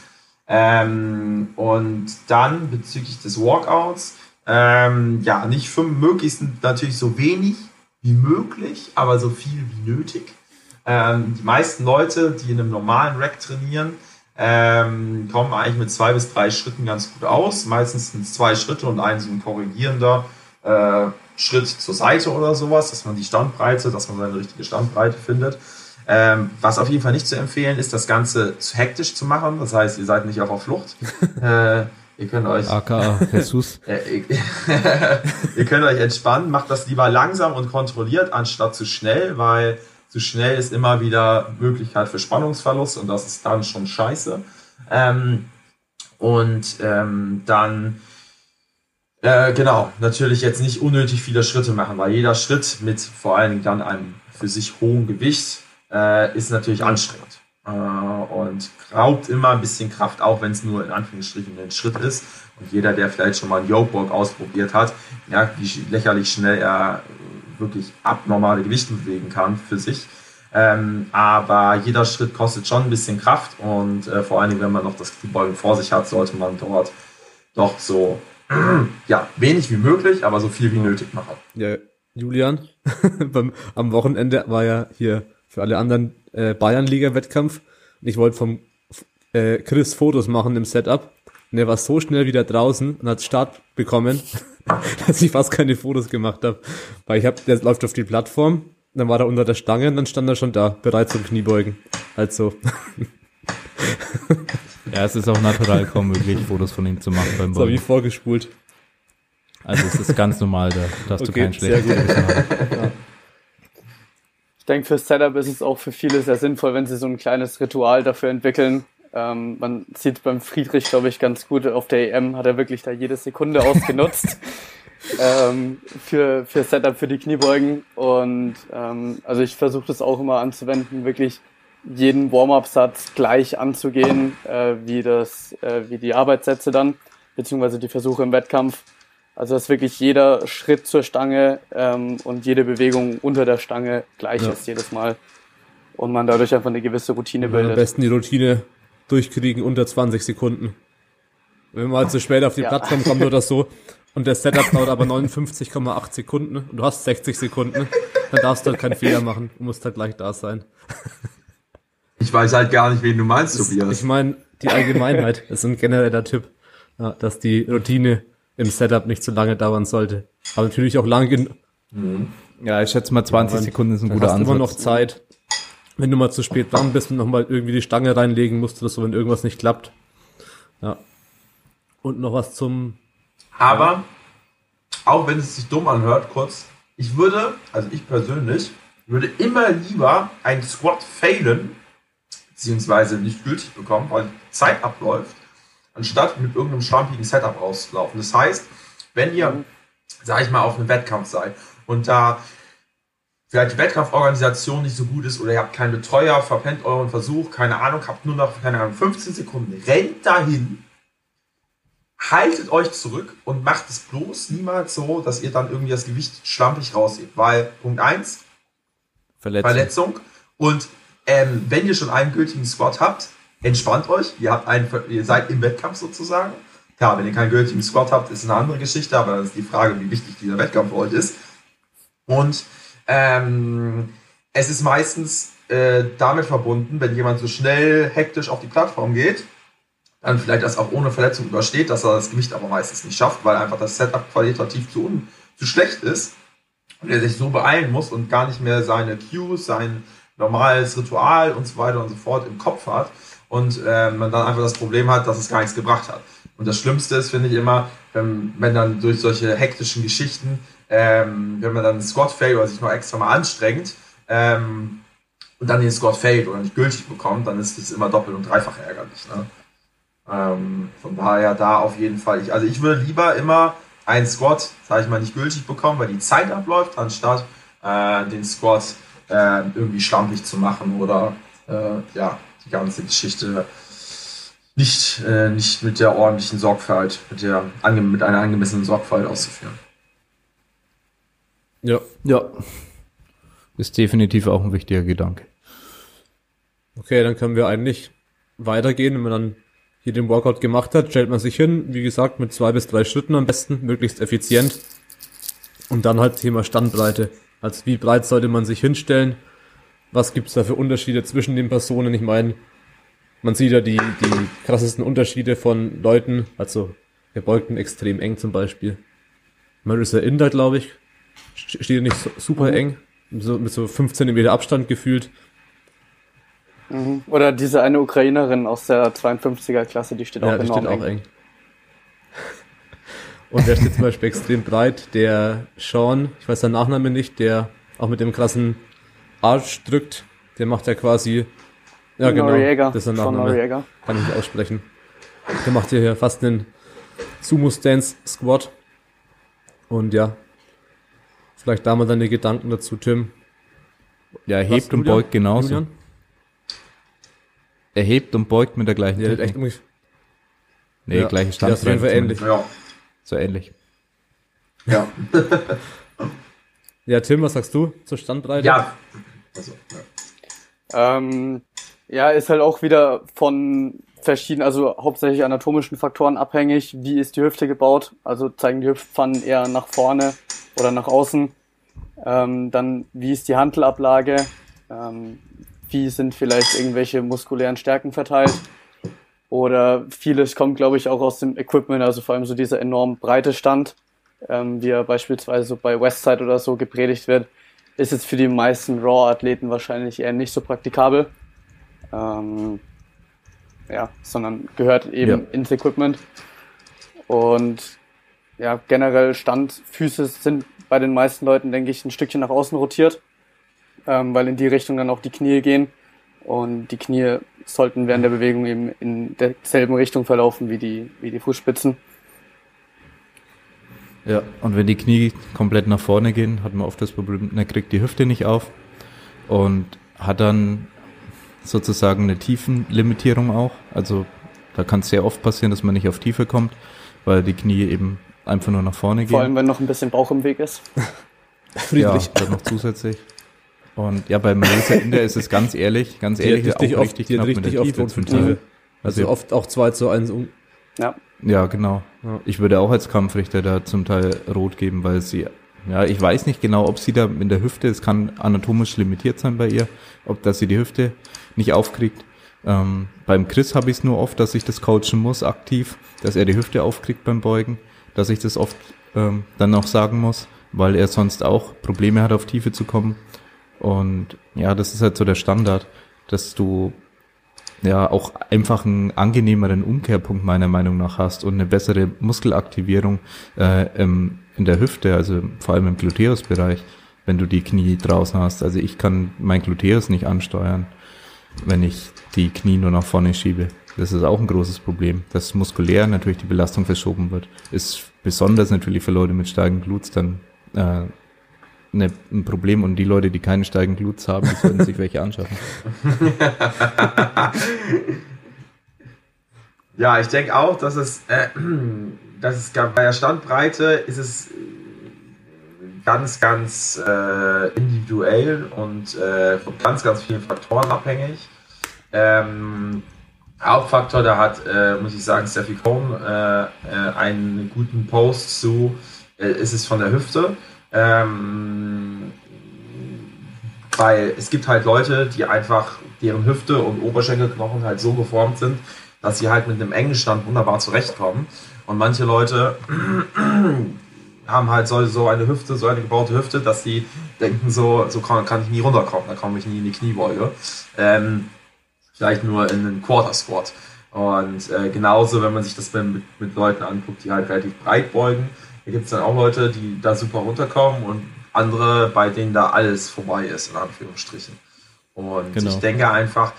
Ähm, und dann bezüglich des Walkouts, ähm, ja, nicht für möglichst natürlich so wenig wie möglich, aber so viel wie nötig. Ähm, die meisten Leute, die in einem normalen Rack trainieren, ähm, kommen eigentlich mit zwei bis drei Schritten ganz gut aus. Meistens sind es zwei Schritte und ein so ein korrigierender äh, Schritt zur Seite oder sowas, dass man die Standbreite, dass man seine richtige Standbreite findet. Ähm, was auf jeden Fall nicht zu empfehlen ist, das Ganze zu hektisch zu machen. Das heißt, ihr seid nicht auf der Flucht. <laughs> äh, ihr könnt euch.
AKA <laughs> Jesus.
Äh, <laughs> ihr könnt euch entspannen, macht das lieber langsam und kontrolliert, anstatt zu schnell, weil zu schnell ist immer wieder Möglichkeit für Spannungsverlust und das ist dann schon scheiße. Ähm, und ähm, dann äh, genau, natürlich jetzt nicht unnötig viele Schritte machen, weil jeder Schritt mit vor allen Dingen dann einem für sich hohen Gewicht äh, ist natürlich anstrengend äh, und raubt immer ein bisschen Kraft, auch wenn es nur in Anführungsstrichen ein Schritt ist. Und jeder, der vielleicht schon mal einen Yokeboard ausprobiert hat, merkt, wie lächerlich schnell er wirklich abnormale Gewichte bewegen kann für sich. Ähm, aber jeder Schritt kostet schon ein bisschen Kraft und äh, vor allen Dingen, wenn man noch das Kniebeugen vor sich hat, sollte man dort doch so <clears throat> ja, wenig wie möglich, aber so viel wie nötig machen.
Ja, Julian, <laughs> am Wochenende war ja hier für alle anderen äh, Bayernliga-Wettkampf und ich wollte vom äh, Chris Fotos machen im Setup und er war so schnell wieder draußen und hat Start bekommen, <laughs> dass ich fast keine Fotos gemacht habe. Weil ich hab, der läuft auf die Plattform, dann war er unter der Stange und dann stand er schon da, bereit zum Kniebeugen. Also.
Ja, es ist auch natural kaum möglich, Fotos von ihm zu machen beim
Bowlen. So wie vorgespult.
Also es ist ganz normal, da darfst okay, du kein schlechtes Gewissen haben. Ja.
Ich denke, fürs Setup ist es auch für viele sehr sinnvoll, wenn sie so ein kleines Ritual dafür entwickeln. Ähm, man sieht beim Friedrich, glaube ich, ganz gut auf der EM, hat er wirklich da jede Sekunde ausgenutzt. <laughs> ähm, für, für Setup, für die Kniebeugen. Und ähm, also ich versuche das auch immer anzuwenden, wirklich jeden Warm-up-Satz gleich anzugehen, äh, wie das, äh, wie die Arbeitssätze dann, beziehungsweise die Versuche im Wettkampf. Also dass wirklich jeder Schritt zur Stange ähm, und jede Bewegung unter der Stange gleich ja. ist jedes Mal. Und man dadurch einfach eine gewisse Routine bildet.
Am besten die Routine durchkriegen unter 20 Sekunden. Wenn man halt zu spät auf die ja. Plattform kommt oder so und der Setup dauert aber 59,8 Sekunden und du hast 60 Sekunden, dann darfst du halt keinen Fehler machen. Du musst halt gleich da sein.
Ich weiß halt gar nicht, wen du meinst, Tobias.
Ich meine, die Allgemeinheit, das ist ein genereller Tipp, dass die Routine im Setup nicht zu lange dauern sollte. Aber natürlich auch lang genug.
Mhm. Ja, ich schätze mal 20 ja, Sekunden ist ein guter
hast Ansatz. immer noch Zeit. Wenn du mal zu spät dran bist und nochmal irgendwie die Stange reinlegen musst oder so, wenn irgendwas nicht klappt. Ja. Und noch was zum...
Aber, auch wenn es sich dumm anhört, kurz, ich würde, also ich persönlich, würde immer lieber einen Squat failen, beziehungsweise nicht gültig bekommen, weil Zeit abläuft, anstatt mit irgendeinem schlampigen Setup rauszulaufen. Das heißt, wenn ihr, sag ich mal, auf einem Wettkampf seid und da vielleicht die Wettkampforganisation nicht so gut ist oder ihr habt keinen Betreuer, verpennt euren Versuch, keine Ahnung, habt nur noch, keine Ahnung, 15 Sekunden, rennt dahin, haltet euch zurück und macht es bloß niemals so, dass ihr dann irgendwie das Gewicht schlampig raushebt, weil Punkt 1,
Verletzung.
Verletzung und ähm, wenn ihr schon einen gültigen Squat habt, entspannt euch, ihr, habt einen, ihr seid im Wettkampf sozusagen. Klar, wenn ihr keinen gültigen Squat habt, ist eine andere Geschichte, aber dann ist die Frage, wie wichtig dieser Wettkampf für euch ist. Und ähm, es ist meistens äh, damit verbunden, wenn jemand so schnell hektisch auf die Plattform geht, dann vielleicht das auch ohne Verletzung übersteht, dass er das Gewicht aber meistens nicht schafft, weil einfach das Setup qualitativ zu, un zu schlecht ist und er sich so beeilen muss und gar nicht mehr seine Cues, sein normales Ritual und so weiter und so fort im Kopf hat und äh, man dann einfach das Problem hat, dass es gar nichts gebracht hat. Und das Schlimmste ist, finde ich immer, wenn, wenn dann durch solche hektischen Geschichten, ähm, wenn man dann einen Squat failt oder sich noch extra mal anstrengt ähm, und dann den Squat failt oder nicht gültig bekommt, dann ist das immer doppelt und dreifach ärgerlich. Ne? Ähm, von daher da auf jeden Fall. Ich, also ich würde lieber immer einen Squat, sage ich mal, nicht gültig bekommen, weil die Zeit abläuft, anstatt äh, den Squat äh, irgendwie schlampig zu machen oder äh, ja, die ganze Geschichte nicht, äh, nicht mit der ordentlichen Sorgfalt, mit, der, ange mit einer angemessenen Sorgfalt auszuführen.
Ja.
Ja. Ist definitiv auch ein wichtiger Gedanke.
Okay, dann können wir eigentlich weitergehen, wenn man dann hier den Workout gemacht hat, stellt man sich hin, wie gesagt, mit zwei bis drei Schritten am besten, möglichst effizient. Und dann halt Thema Standbreite. Also wie breit sollte man sich hinstellen? Was gibt's da für Unterschiede zwischen den Personen? Ich meine, man sieht ja die, die krassesten Unterschiede von Leuten, also wir beugten extrem eng zum Beispiel. Marissa Inder, glaube ich, steht nicht so, super eng, so, mit so 5 cm Abstand gefühlt.
Mhm. Oder diese eine Ukrainerin aus der 52er Klasse, die steht auch
Ja, die
enorm
steht auch
eng.
eng. Und der steht zum Beispiel <laughs> extrem breit, der Sean, ich weiß seinen Nachnamen nicht, der auch mit dem krassen Arsch drückt, der macht ja quasi, ja genau,
Noriega,
das ist
Sean
Nachname,
Noriega.
kann ich nicht aussprechen. Der macht hier ja fast einen Sumo Stance Squat. Und ja, vielleicht da mal deine Gedanken dazu, Tim.
Ja, er hebt und beugt genauso.
Julian?
Er hebt und beugt mit der gleichen
Der hat echt
Technik.
irgendwie,
Nee,
ja,
gleiche
ist auf jeden Fall
Standbreite.
ähnlich.
Ja.
So ähnlich.
Ja. <laughs>
Ja, Tim, was sagst du zur Standbreite?
ja. Also, ja.
Ähm, ja, ist halt auch wieder von verschiedenen, also hauptsächlich anatomischen Faktoren abhängig. Wie ist die Hüfte gebaut? Also zeigen die Hüftpfannen eher nach vorne oder nach außen. Ähm, dann, wie ist die Handelablage? Ähm, wie sind vielleicht irgendwelche muskulären Stärken verteilt? Oder vieles kommt, glaube ich, auch aus dem Equipment, also vor allem so dieser enorm breite Stand, ähm, wie er beispielsweise so bei Westside oder so gepredigt wird, ist jetzt für die meisten Raw-Athleten wahrscheinlich eher nicht so praktikabel. Ähm, ja, sondern gehört eben
Ja.
ins Equipment. Und ja, generell Standfüße sind bei den meisten Leuten, denke ich, ein Stückchen nach außen rotiert, ähm, weil in die Richtung dann auch die Knie gehen. Und die Knie sollten während der Bewegung eben in derselben Richtung verlaufen wie die, wie die Fußspitzen.
Ja, und wenn die Knie komplett nach vorne gehen, hat man oft das Problem, man kriegt die Hüfte nicht auf und hat dann sozusagen eine Tiefenlimitierung auch. Also da kann es sehr oft passieren, dass man nicht auf Tiefe kommt, weil die Knie eben einfach nur nach vorne
Vor
gehen.
allem, wenn noch ein bisschen Bauch im Weg ist. <laughs>
Friedrich.
Ja, dann noch zusätzlich. Und ja, bei Marisa Inder ist es ganz ehrlich, ganz
Die
ehrlich, auch
oft,
richtig
die
knapp mit
richtig
der
oft
Tiefe
Tiefe. Also
Also
oft auch 2 zu 1 um.
Ja.
Ja, genau.
Ja.
Ich würde auch als Kampfrichter da zum Teil rot geben, weil sie, ja, ich weiß nicht genau, ob sie da in der Hüfte, es kann anatomisch limitiert sein bei ihr, ob dass sie die Hüfte nicht aufkriegt. Ähm, beim Chris habe ich es nur oft, dass ich das coachen muss aktiv, dass er die Hüfte aufkriegt beim Beugen, dass ich das oft ähm, dann noch sagen muss, weil er sonst auch Probleme hat, auf Tiefe zu kommen. Und ja, das ist halt so der Standard, dass du ja auch einfach einen angenehmeren Umkehrpunkt meiner Meinung nach hast und eine bessere Muskelaktivierung äh, im, in der Hüfte, also vor allem im Gluteusbereich, wenn du die Knie draußen hast. Also ich kann mein Gluteus nicht ansteuern, wenn ich die Knie nur nach vorne schiebe. Das ist auch ein großes Problem, dass muskulär natürlich die Belastung verschoben wird. Ist besonders natürlich für Leute mit starken Gluts dann äh, ne, ein Problem und die Leute, die keine starken Gluts haben, die sollten sich welche anschaffen. <laughs>
ja, ich denke auch, dass es, äh, dass es bei der Standbreite ist es ganz, ganz äh, individuell und äh, von ganz, ganz vielen Faktoren abhängig. Ähm, Hauptfaktor, da hat, äh, muss ich sagen, Steffi Cohn äh, äh, einen guten Post zu, äh, ist es von der Hüfte. Ähm, weil es gibt halt Leute, die einfach, deren Hüfte und Oberschenkelknochen halt so geformt sind, dass sie halt mit einem engen Stand wunderbar zurechtkommen. Und manche Leute <clears throat> haben halt so, eine Hüfte, so eine gebaute Hüfte, dass sie denken, so, so kann, kann ich nie runterkommen, da komme ich nie in die Kniebeuge. Ähm, vielleicht nur in einen Quarter Squat. Und äh, genauso, wenn man sich das mit, mit Leuten anguckt, die halt relativ breit beugen, da gibt es dann auch Leute, die da super runterkommen und andere, bei denen da alles vorbei ist, in Anführungsstrichen. Und genau. ich denke einfach,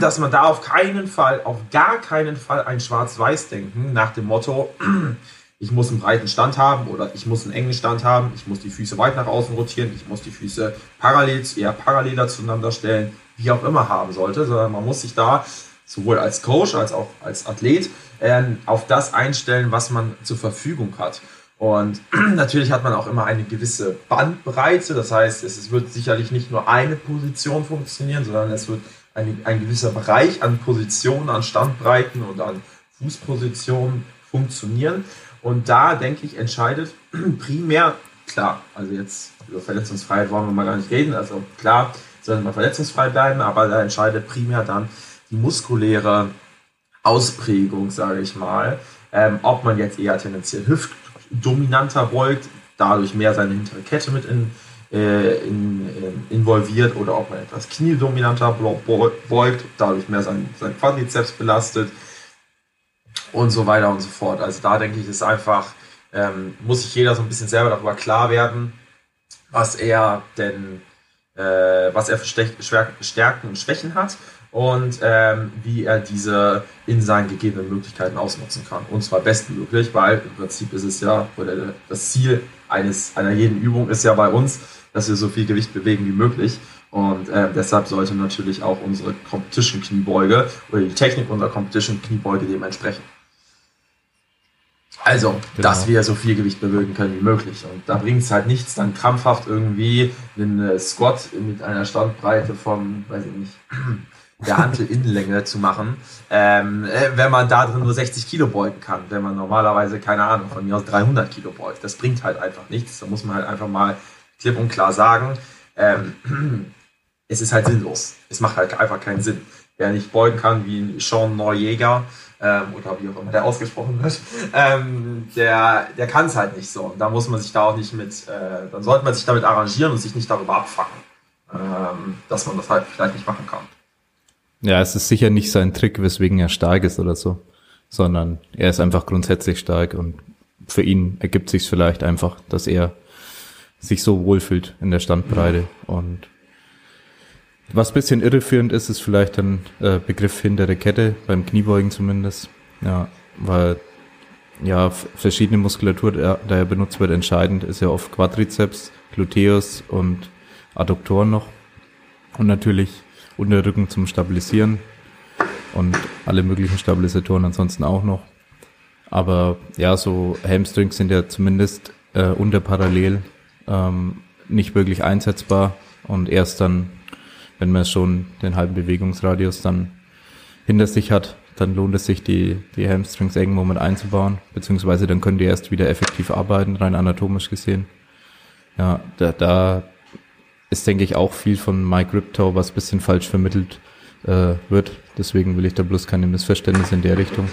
dass man da auf keinen Fall, auf gar keinen Fall ein Schwarz-Weiß-Denken nach dem Motto, <clears throat> ich muss einen breiten Stand haben oder ich muss einen engen Stand haben, ich muss die Füße weit nach außen rotieren, ich muss die Füße parallel, eher paralleler zueinander stellen, wie auch immer haben sollte, sondern man muss sich da sowohl als Coach als auch als Athlet äh, auf das einstellen, was man zur Verfügung hat. Und <clears throat> natürlich hat man auch immer eine gewisse Bandbreite, das heißt, es wird sicherlich nicht nur eine Position funktionieren, sondern es wird ein, ein gewisser Bereich an Positionen, an Standbreiten und an Fußpositionen funktionieren. Und da, denke ich, entscheidet <clears throat> primär, klar, also jetzt über Verletzungsfreiheit wollen wir mal gar nicht reden, also klar, sollte man verletzungsfrei bleiben, aber da entscheidet primär dann die muskuläre Ausprägung, sage ich mal, ähm, ob man jetzt eher tendenziell hüftdominanter beugt, dadurch mehr seine hintere Kette mit in, äh, in, äh, involviert oder ob man etwas kniedominanter beugt, dadurch mehr sein, sein Quadrizeps belastet und so weiter und so fort. Also da denke ich, ist einfach, ähm, muss sich jeder so ein bisschen selber darüber klar werden, was er denn äh, was er für Stärken und Schwächen hat und ähm, wie er diese in seinen gegebenen Möglichkeiten ausnutzen kann. Und zwar bestmöglich, weil im Prinzip ist es ja, oder das Ziel eines, einer jeden Übung ist ja bei uns, dass wir so viel Gewicht bewegen wie möglich. Und äh, deshalb sollte natürlich auch unsere Competition-Kniebeuge oder die Technik unserer Competition-Kniebeuge dementsprechend. Also, genau. dass wir so viel Gewicht bewegen können wie möglich. Und da bringt es halt nichts, dann krampfhaft irgendwie einen Squat mit einer Standbreite von, weiß ich nicht, der Hantel-Innenlänge zu machen, ähm, äh, wenn man da drin nur 60 Kilo beugen kann, wenn man normalerweise, keine Ahnung, von mir aus 300 Kilo beugt. Das bringt halt einfach nichts. Da muss man halt einfach mal klipp und klar sagen, ähm, <clears throat> es ist halt sinnlos. Es macht halt einfach keinen Sinn. Wer nicht beugen kann wie Sean Neujäger, ähm, oder wie auch immer der ausgesprochen wird, <laughs> ähm, der, der kann es halt nicht so. Und da muss man sich da auch nicht mit, äh, dann sollte man sich damit arrangieren und sich nicht darüber abfacken, ähm, dass man das halt vielleicht nicht machen kann.
Ja, es ist sicher nicht sein Trick, weswegen er stark ist oder so, sondern er ist einfach grundsätzlich stark und für ihn ergibt sich vielleicht einfach, dass er sich so wohlfühlt in der Standbreite und was bisschen irreführend ist, ist vielleicht ein äh, Begriff hintere Kette, beim Kniebeugen zumindest. Ja, weil ja verschiedene Muskulatur, da er benutzt wird, entscheidend ist ja oft Quadrizeps, Gluteus und Adduktoren noch. Und natürlich Unterrücken zum Stabilisieren und alle möglichen Stabilisatoren ansonsten auch noch. Aber ja, so Hamstrings sind ja zumindest äh, unterparallel ähm, nicht wirklich einsetzbar und erst dann wenn man schon den halben Bewegungsradius dann hinter sich hat, dann lohnt es sich, die, die Hamstrings irgendwo mit einzubauen, beziehungsweise dann können die erst wieder effektiv arbeiten, rein anatomisch gesehen. Ja, da, da ist, denke ich, auch viel von Mike Riptow, was bisschen falsch vermittelt äh, wird. Deswegen will ich da bloß keine Missverständnisse in der Richtung.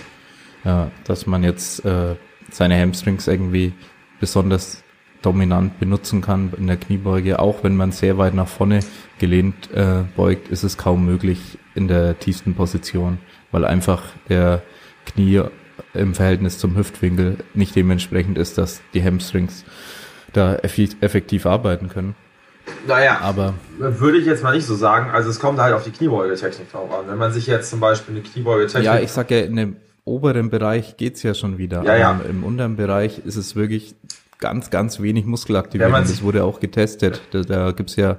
Ja, dass man jetzt äh, seine Hamstrings irgendwie besonders dominant benutzen kann in der Kniebeuge. Auch wenn man sehr weit nach vorne gelehnt äh, beugt, ist es kaum möglich in der tiefsten Position, weil einfach der Knie im Verhältnis zum Hüftwinkel nicht dementsprechend ist, dass die Hamstrings da effektiv arbeiten können.
Naja,
Aber
würde ich jetzt mal nicht so sagen. Also es kommt halt auf die Kniebeugetechnik drauf an. Wenn man sich jetzt zum Beispiel eine Kniebeugetechnik...
ja, ich sag ja, in dem oberen Bereich geht's ja schon wieder.
Ja, ja.
Im unteren Bereich ist es wirklich ganz, ganz wenig Muskelaktivierung. Das wurde auch getestet. Da, da gibt's ja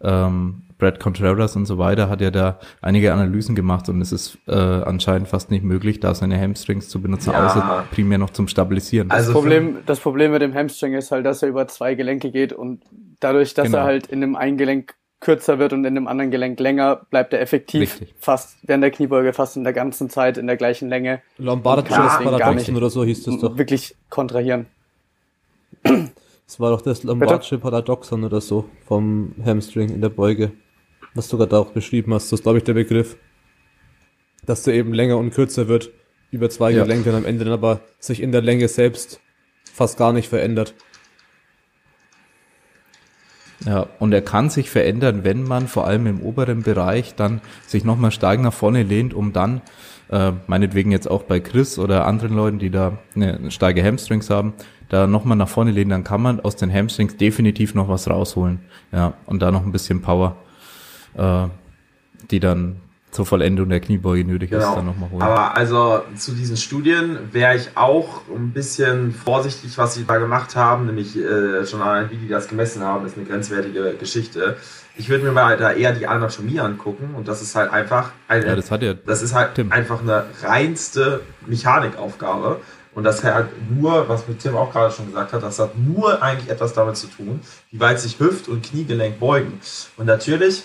ähm, Brad Contreras und so weiter, hat ja da einige Analysen gemacht und es ist äh, anscheinend fast nicht möglich, da seine Hamstrings zu benutzen,
Ja.
außer primär noch zum Stabilisieren.
Also
Das Problem, das Problem mit dem Hamstring ist halt, dass er über zwei Gelenke geht und dadurch, dass
Genau.
er halt in dem einen Gelenk kürzer wird und in dem anderen Gelenk länger, bleibt er effektiv
Richtig.
fast während der Kniebeuge fast in der ganzen Zeit in der gleichen Länge
Lombardisches Paradoxon oder so hieß das doch.
wirklich kontrahieren.
Das war doch das Lombardische Paradoxon oder so vom Hamstring in der Beuge. Was du gerade auch beschrieben hast, das ist glaube ich der Begriff. Dass der eben länger und kürzer wird über zwei
Ja.
Gelenke und am Ende dann aber sich in der Länge selbst fast gar nicht verändert.
Ja, und er kann sich verändern, wenn man vor allem im oberen Bereich dann sich nochmal stark nach vorne lehnt, um dann, äh, meinetwegen jetzt auch bei Chris oder anderen Leuten, die da eine starke Hamstrings haben, da nochmal nach vorne lehnen, dann kann man aus den Hamstrings definitiv noch was rausholen. Ja, und da noch ein bisschen Power, äh, die dann zur Vollendung der Kniebeuge nötig ist,
Genau.
dann nochmal holen.
Aber also zu diesen Studien wäre ich auch ein bisschen vorsichtig, was sie da gemacht haben, nämlich äh, schon allein, wie die das gemessen haben, ist eine grenzwertige Geschichte. Ich würde mir mal da eher die Anatomie angucken und das ist halt einfach eine,
ja, das hat ja,
das ist halt
Tim.
einfach eine reinste Mechanikaufgabe. Und das hat nur, was mit Tim auch gerade schon gesagt hat, das hat nur eigentlich etwas damit zu tun, wie weit sich Hüft- und Kniegelenk beugen. Und natürlich,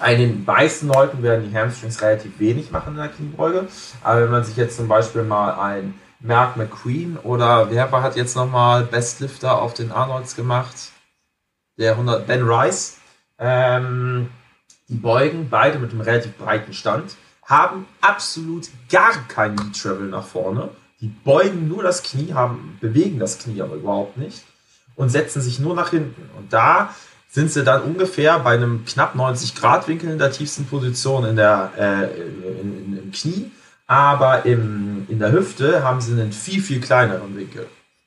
bei den meisten Leuten werden die Hamstrings relativ wenig machen in der Kniebeuge. Aber wenn man sich jetzt zum Beispiel mal ein Mark McQueen oder wer hat jetzt nochmal Bestlifter auf den Arnolds gemacht? Der 100, Ben Rice. Ähm, die beugen beide mit einem relativ breiten Stand, haben absolut gar kein Knee Travel nach vorne. Die beugen nur das Knie, haben, bewegen das Knie aber überhaupt nicht und setzen sich nur nach hinten. Und da sind sie dann ungefähr bei einem knapp 90 Grad Winkel in der tiefsten Position in der, äh, in, in, im Knie. Aber im, in der Hüfte haben sie einen viel, viel kleineren Winkel.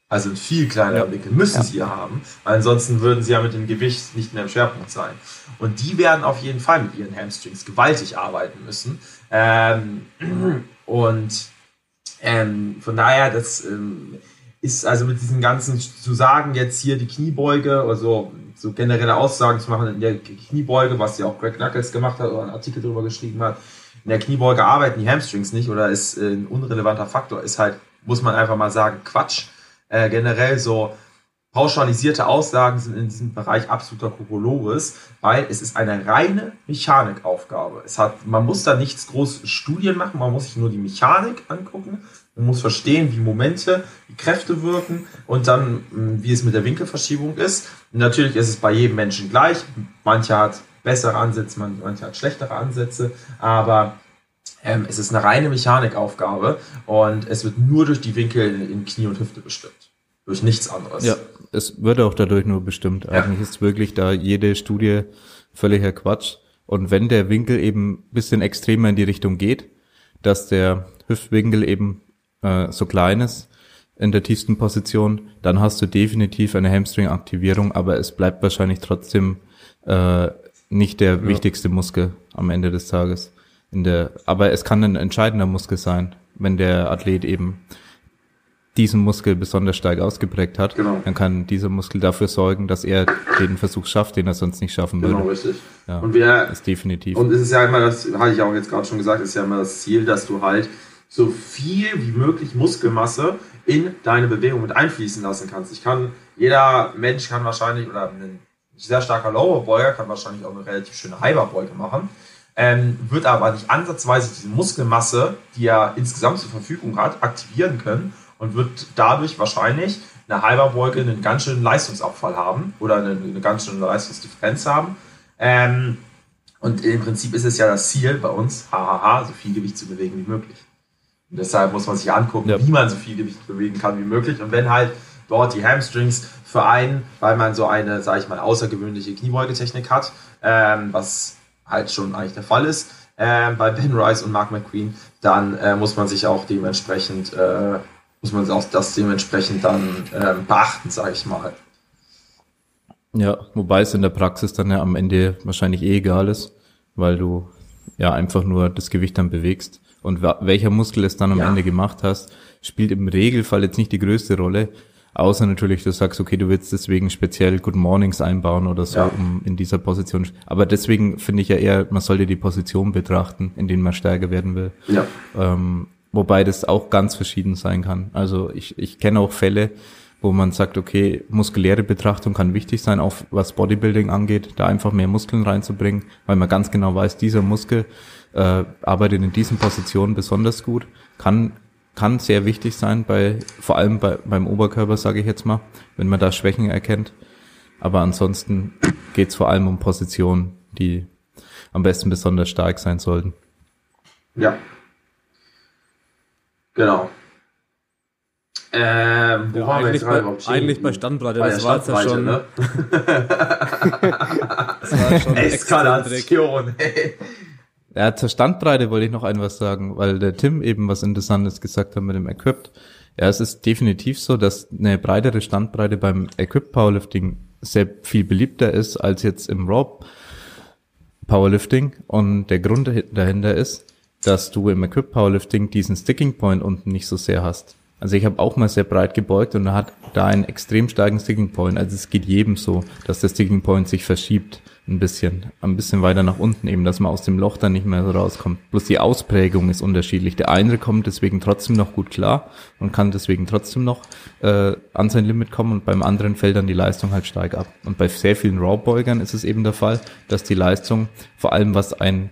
Also einen viel kleineren Winkel müssen sie ja haben, weil ansonsten würden sie ja mit dem Gewicht nicht mehr im Schwerpunkt sein. Und die werden auf jeden Fall mit ihren Hamstrings gewaltig arbeiten müssen. Ähm, und ähm, von daher, das ähm, ist also mit diesen ganzen zu sagen, jetzt hier die Kniebeuge oder so, generelle Aussagen zu machen in der Kniebeuge, was ja auch Greg Knuckles gemacht hat oder einen Artikel darüber geschrieben hat. In der Kniebeuge arbeiten die Hamstrings nicht oder ist äh, ein unrelevanter Faktor, ist halt, muss man einfach mal sagen, Quatsch. Äh, generell so pauschalisierte Aussagen sind in diesem Bereich absoluter Kokolores, weil es ist eine reine Mechanikaufgabe. Es hat, man muss da nichts groß Studien machen, man muss sich nur die Mechanik angucken, man muss verstehen, wie Momente, wie Kräfte wirken und dann, mh, wie es mit der Winkelverschiebung ist. Und natürlich ist es bei jedem Menschen gleich. Mancher hat bessere Ansätze, man- mancher hat schlechtere Ansätze, aber ähm, es ist eine reine Mechanikaufgabe und es wird nur durch die Winkel in Knie und Hüfte bestimmt. Durch nichts anderes.
Ja, es wird auch dadurch nur bestimmt.
Ja.
Eigentlich ist wirklich da jede Studie völliger Quatsch. Und wenn der Winkel eben ein bisschen extremer in die Richtung geht, dass der Hüftwinkel eben äh, so klein ist in der tiefsten Position, dann hast du definitiv eine Hamstring-Aktivierung, aber es bleibt wahrscheinlich trotzdem äh, nicht der wichtigste Muskel am Ende des Tages. In der, aber es kann ein entscheidender Muskel sein, wenn der Athlet eben diesen Muskel besonders stark ausgeprägt hat,
Genau.
dann kann dieser Muskel dafür sorgen, dass er den Versuch schafft, den er sonst nicht schaffen würde.
Genau, richtig.
Ja.
Und wir,
Das ist definitiv.
Und es ist ja immer das, hatte ich auch jetzt gerade schon gesagt, ist ja immer das Ziel, dass du halt so viel wie möglich Muskelmasse in deine Bewegung mit einfließen lassen kannst. Ich kann, jeder Mensch kann wahrscheinlich, oder ein sehr starker Lowerbeuger kann wahrscheinlich auch eine relativ schöne Hyperbeuge machen, ähm, wird aber nicht ansatzweise diese Muskelmasse, die er insgesamt zur Verfügung hat, aktivieren können und wird dadurch wahrscheinlich eine Hyperbeuge einen ganz schönen Leistungsabfall haben oder eine, eine ganz schöne Leistungsdifferenz haben. Ähm, und im Prinzip ist es ja das Ziel bei uns, hahaha, so viel Gewicht zu bewegen wie möglich. Und deshalb muss man sich angucken,
Ja.
wie man so viel Gewicht bewegen kann wie möglich. Und wenn halt dort die Hamstrings für einen, weil man so eine, sage ich mal, außergewöhnliche Kniebeugetechnik hat, ähm, was halt schon eigentlich der Fall ist, ähm, bei Ben Rice und Mark McQueen, dann äh, muss man sich auch dementsprechend, äh, muss man auch das dementsprechend dann ähm, beachten, sage ich mal.
Ja, wobei es in der Praxis dann ja am Ende wahrscheinlich eh egal ist, weil du ja einfach nur das Gewicht dann bewegst. Und welcher Muskel es dann am ja. Ende gemacht hast, spielt im Regelfall jetzt nicht die größte Rolle. Außer natürlich, du sagst, okay, du willst deswegen speziell Good Mornings einbauen oder so, ja. um in dieser Position. Aber deswegen finde ich ja eher, man sollte die Position betrachten, in denen man stärker werden will. Ja. Ähm, wobei das auch ganz verschieden sein kann. Also ich, ich kenne auch Fälle, wo man sagt, okay, muskuläre Betrachtung kann wichtig sein, auch was Bodybuilding angeht, da einfach mehr Muskeln reinzubringen, weil man ganz genau weiß, dieser Muskel äh, arbeitet in diesen Positionen besonders gut, kann kann sehr wichtig sein, bei vor allem bei, beim Oberkörper, sage ich jetzt mal, wenn man da Schwächen erkennt. Aber ansonsten geht es vor allem um Positionen, die am besten besonders stark sein sollten.
Ja. Genau. Ähm, wo ja, waren wir jetzt
gerade überhaupt Eigentlich bei Standbreite, das war jetzt ja schon. Ne? <laughs> <laughs> das war schon
Eskalation, ey. Ja, zur Standbreite wollte ich noch ein was sagen, weil der Tim eben was Interessantes gesagt hat mit dem Equipped. Ja, es ist definitiv so, dass eine breitere Standbreite beim Equipped Powerlifting sehr viel beliebter ist als jetzt im Raw Powerlifting. Und der Grund dahinter ist, dass du im Equipped Powerlifting diesen Sticking Point unten nicht so sehr hast. Also ich habe auch mal sehr breit gebeugt und er hat da einen extrem starken Sticking Point. Also es geht jedem so, dass der Sticking Point sich verschiebt ein bisschen, ein bisschen weiter nach unten eben, dass man aus dem Loch dann nicht mehr so rauskommt. Bloß die Ausprägung ist unterschiedlich. Der eine kommt deswegen trotzdem noch gut klar und kann deswegen trotzdem noch äh, an sein Limit kommen und beim anderen fällt dann die Leistung halt stark ab. Und bei sehr vielen Raw-Beugern ist es eben der Fall, dass die Leistung, vor allem was ein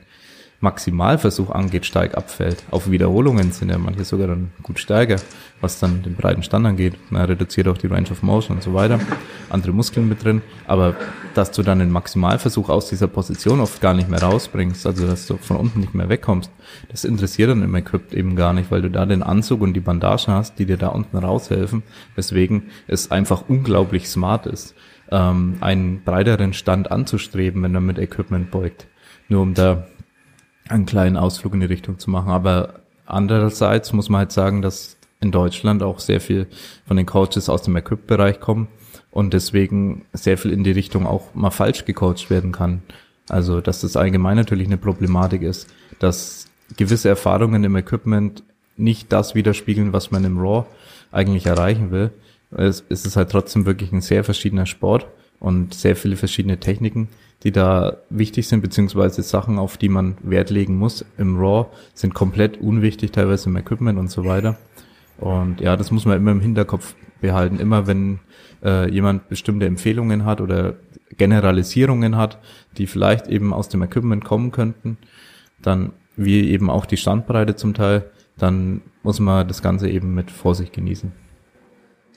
Maximalversuch angeht, stark abfällt. Auf Wiederholungen sind ja manche sogar dann gut stärker, was dann den breiten Stand angeht. Man reduziert auch die Range of Motion und so weiter. Andere Muskeln mit drin. Aber dass du dann den Maximalversuch aus dieser Position oft gar nicht mehr rausbringst, also dass du von unten nicht mehr wegkommst, das interessiert dann im Equip eben gar nicht, weil du da den Anzug und die Bandagen hast, die dir da unten raushelfen. Weswegen es einfach unglaublich smart ist, ähm, einen breiteren Stand anzustreben, wenn man mit Equipment beugt. Nur um da einen kleinen Ausflug in die Richtung zu machen. Aber andererseits muss man halt sagen, dass in Deutschland auch sehr viel von den Coaches aus dem Equip-Bereich kommen und deswegen sehr viel in die Richtung auch mal falsch gecoacht werden kann. Also, dass das allgemein natürlich eine Problematik ist, dass gewisse Erfahrungen im Equipment nicht das widerspiegeln, was man im Raw eigentlich erreichen will. Es ist halt trotzdem wirklich ein sehr verschiedener Sport und sehr viele verschiedene Techniken, die da wichtig sind, beziehungsweise Sachen, auf die man Wert legen muss im RAW, sind komplett unwichtig, teilweise im Equipment und so weiter. Und ja, das muss man immer im Hinterkopf behalten. Immer wenn äh, jemand bestimmte Empfehlungen hat oder Generalisierungen hat, die vielleicht eben aus dem Equipment kommen könnten, dann wie eben auch die Standbreite zum Teil, dann muss man das Ganze eben mit Vorsicht genießen.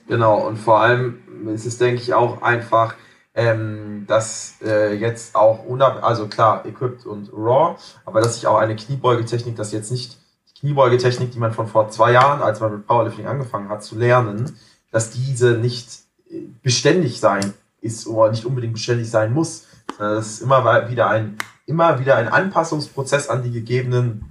Genau, und vor allem ist es, denke ich, auch einfach ähm, dass äh, jetzt auch unab also klar, Equipped und Raw, aber dass sich auch eine Kniebeugetechnik, das jetzt nicht die Kniebeugetechnik, die man von vor zwei Jahren, als man mit Powerlifting angefangen hat, zu lernen, dass diese nicht äh, beständig sein ist oder nicht unbedingt beständig sein muss. Das ist immer wieder ein, immer wieder ein Anpassungsprozess an die gegebenen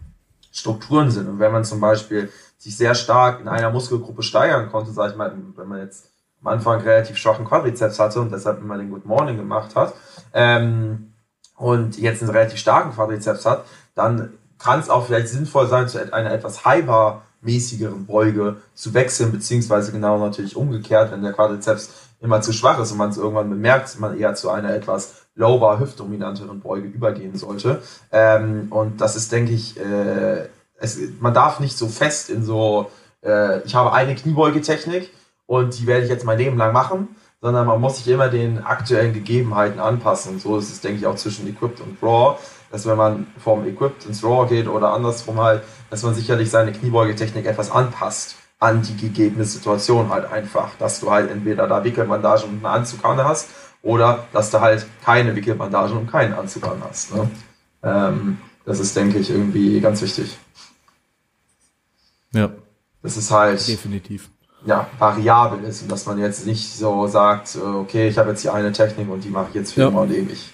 Strukturen sind. Und wenn man zum Beispiel sich sehr stark in einer Muskelgruppe steigern konnte, sag ich mal, wenn man jetzt am Anfang relativ schwachen Quadrizeps hatte und deshalb immer den Good Morning gemacht hat ähm, und jetzt einen relativ starken Quadrizeps hat, dann kann es auch vielleicht sinnvoll sein, zu einer etwas hypermäßigeren Beuge zu wechseln, beziehungsweise genau natürlich umgekehrt, wenn der Quadrizeps immer zu schwach ist und man es irgendwann bemerkt, man eher zu einer etwas lower, hüftdominanteren Beuge übergehen sollte. Ähm, und das ist, denke ich, äh, es, man darf nicht so fest in so, äh, ich habe eine Kniebeugetechnik und die werde ich jetzt mein Leben lang machen, sondern man muss sich immer den aktuellen Gegebenheiten anpassen. So ist es, denke ich, auch zwischen Equipped und Raw, dass wenn man vom Equipped ins Raw geht oder andersrum halt, dass man sicherlich seine Kniebeugetechnik etwas anpasst an die gegebene Situation halt einfach, dass du halt entweder da Wickelbandagen und einen Anzug an hast oder dass du halt keine Wickelbandagen und keinen Anzug an hast. Ne? Ähm, das ist, denke ich, irgendwie ganz wichtig.
Ja.
Das ist halt.
Definitiv
ja, variabel ist und dass man jetzt nicht so sagt, äh, okay, ich habe jetzt hier eine Technik und die mache ich jetzt für ja. immer und ewig.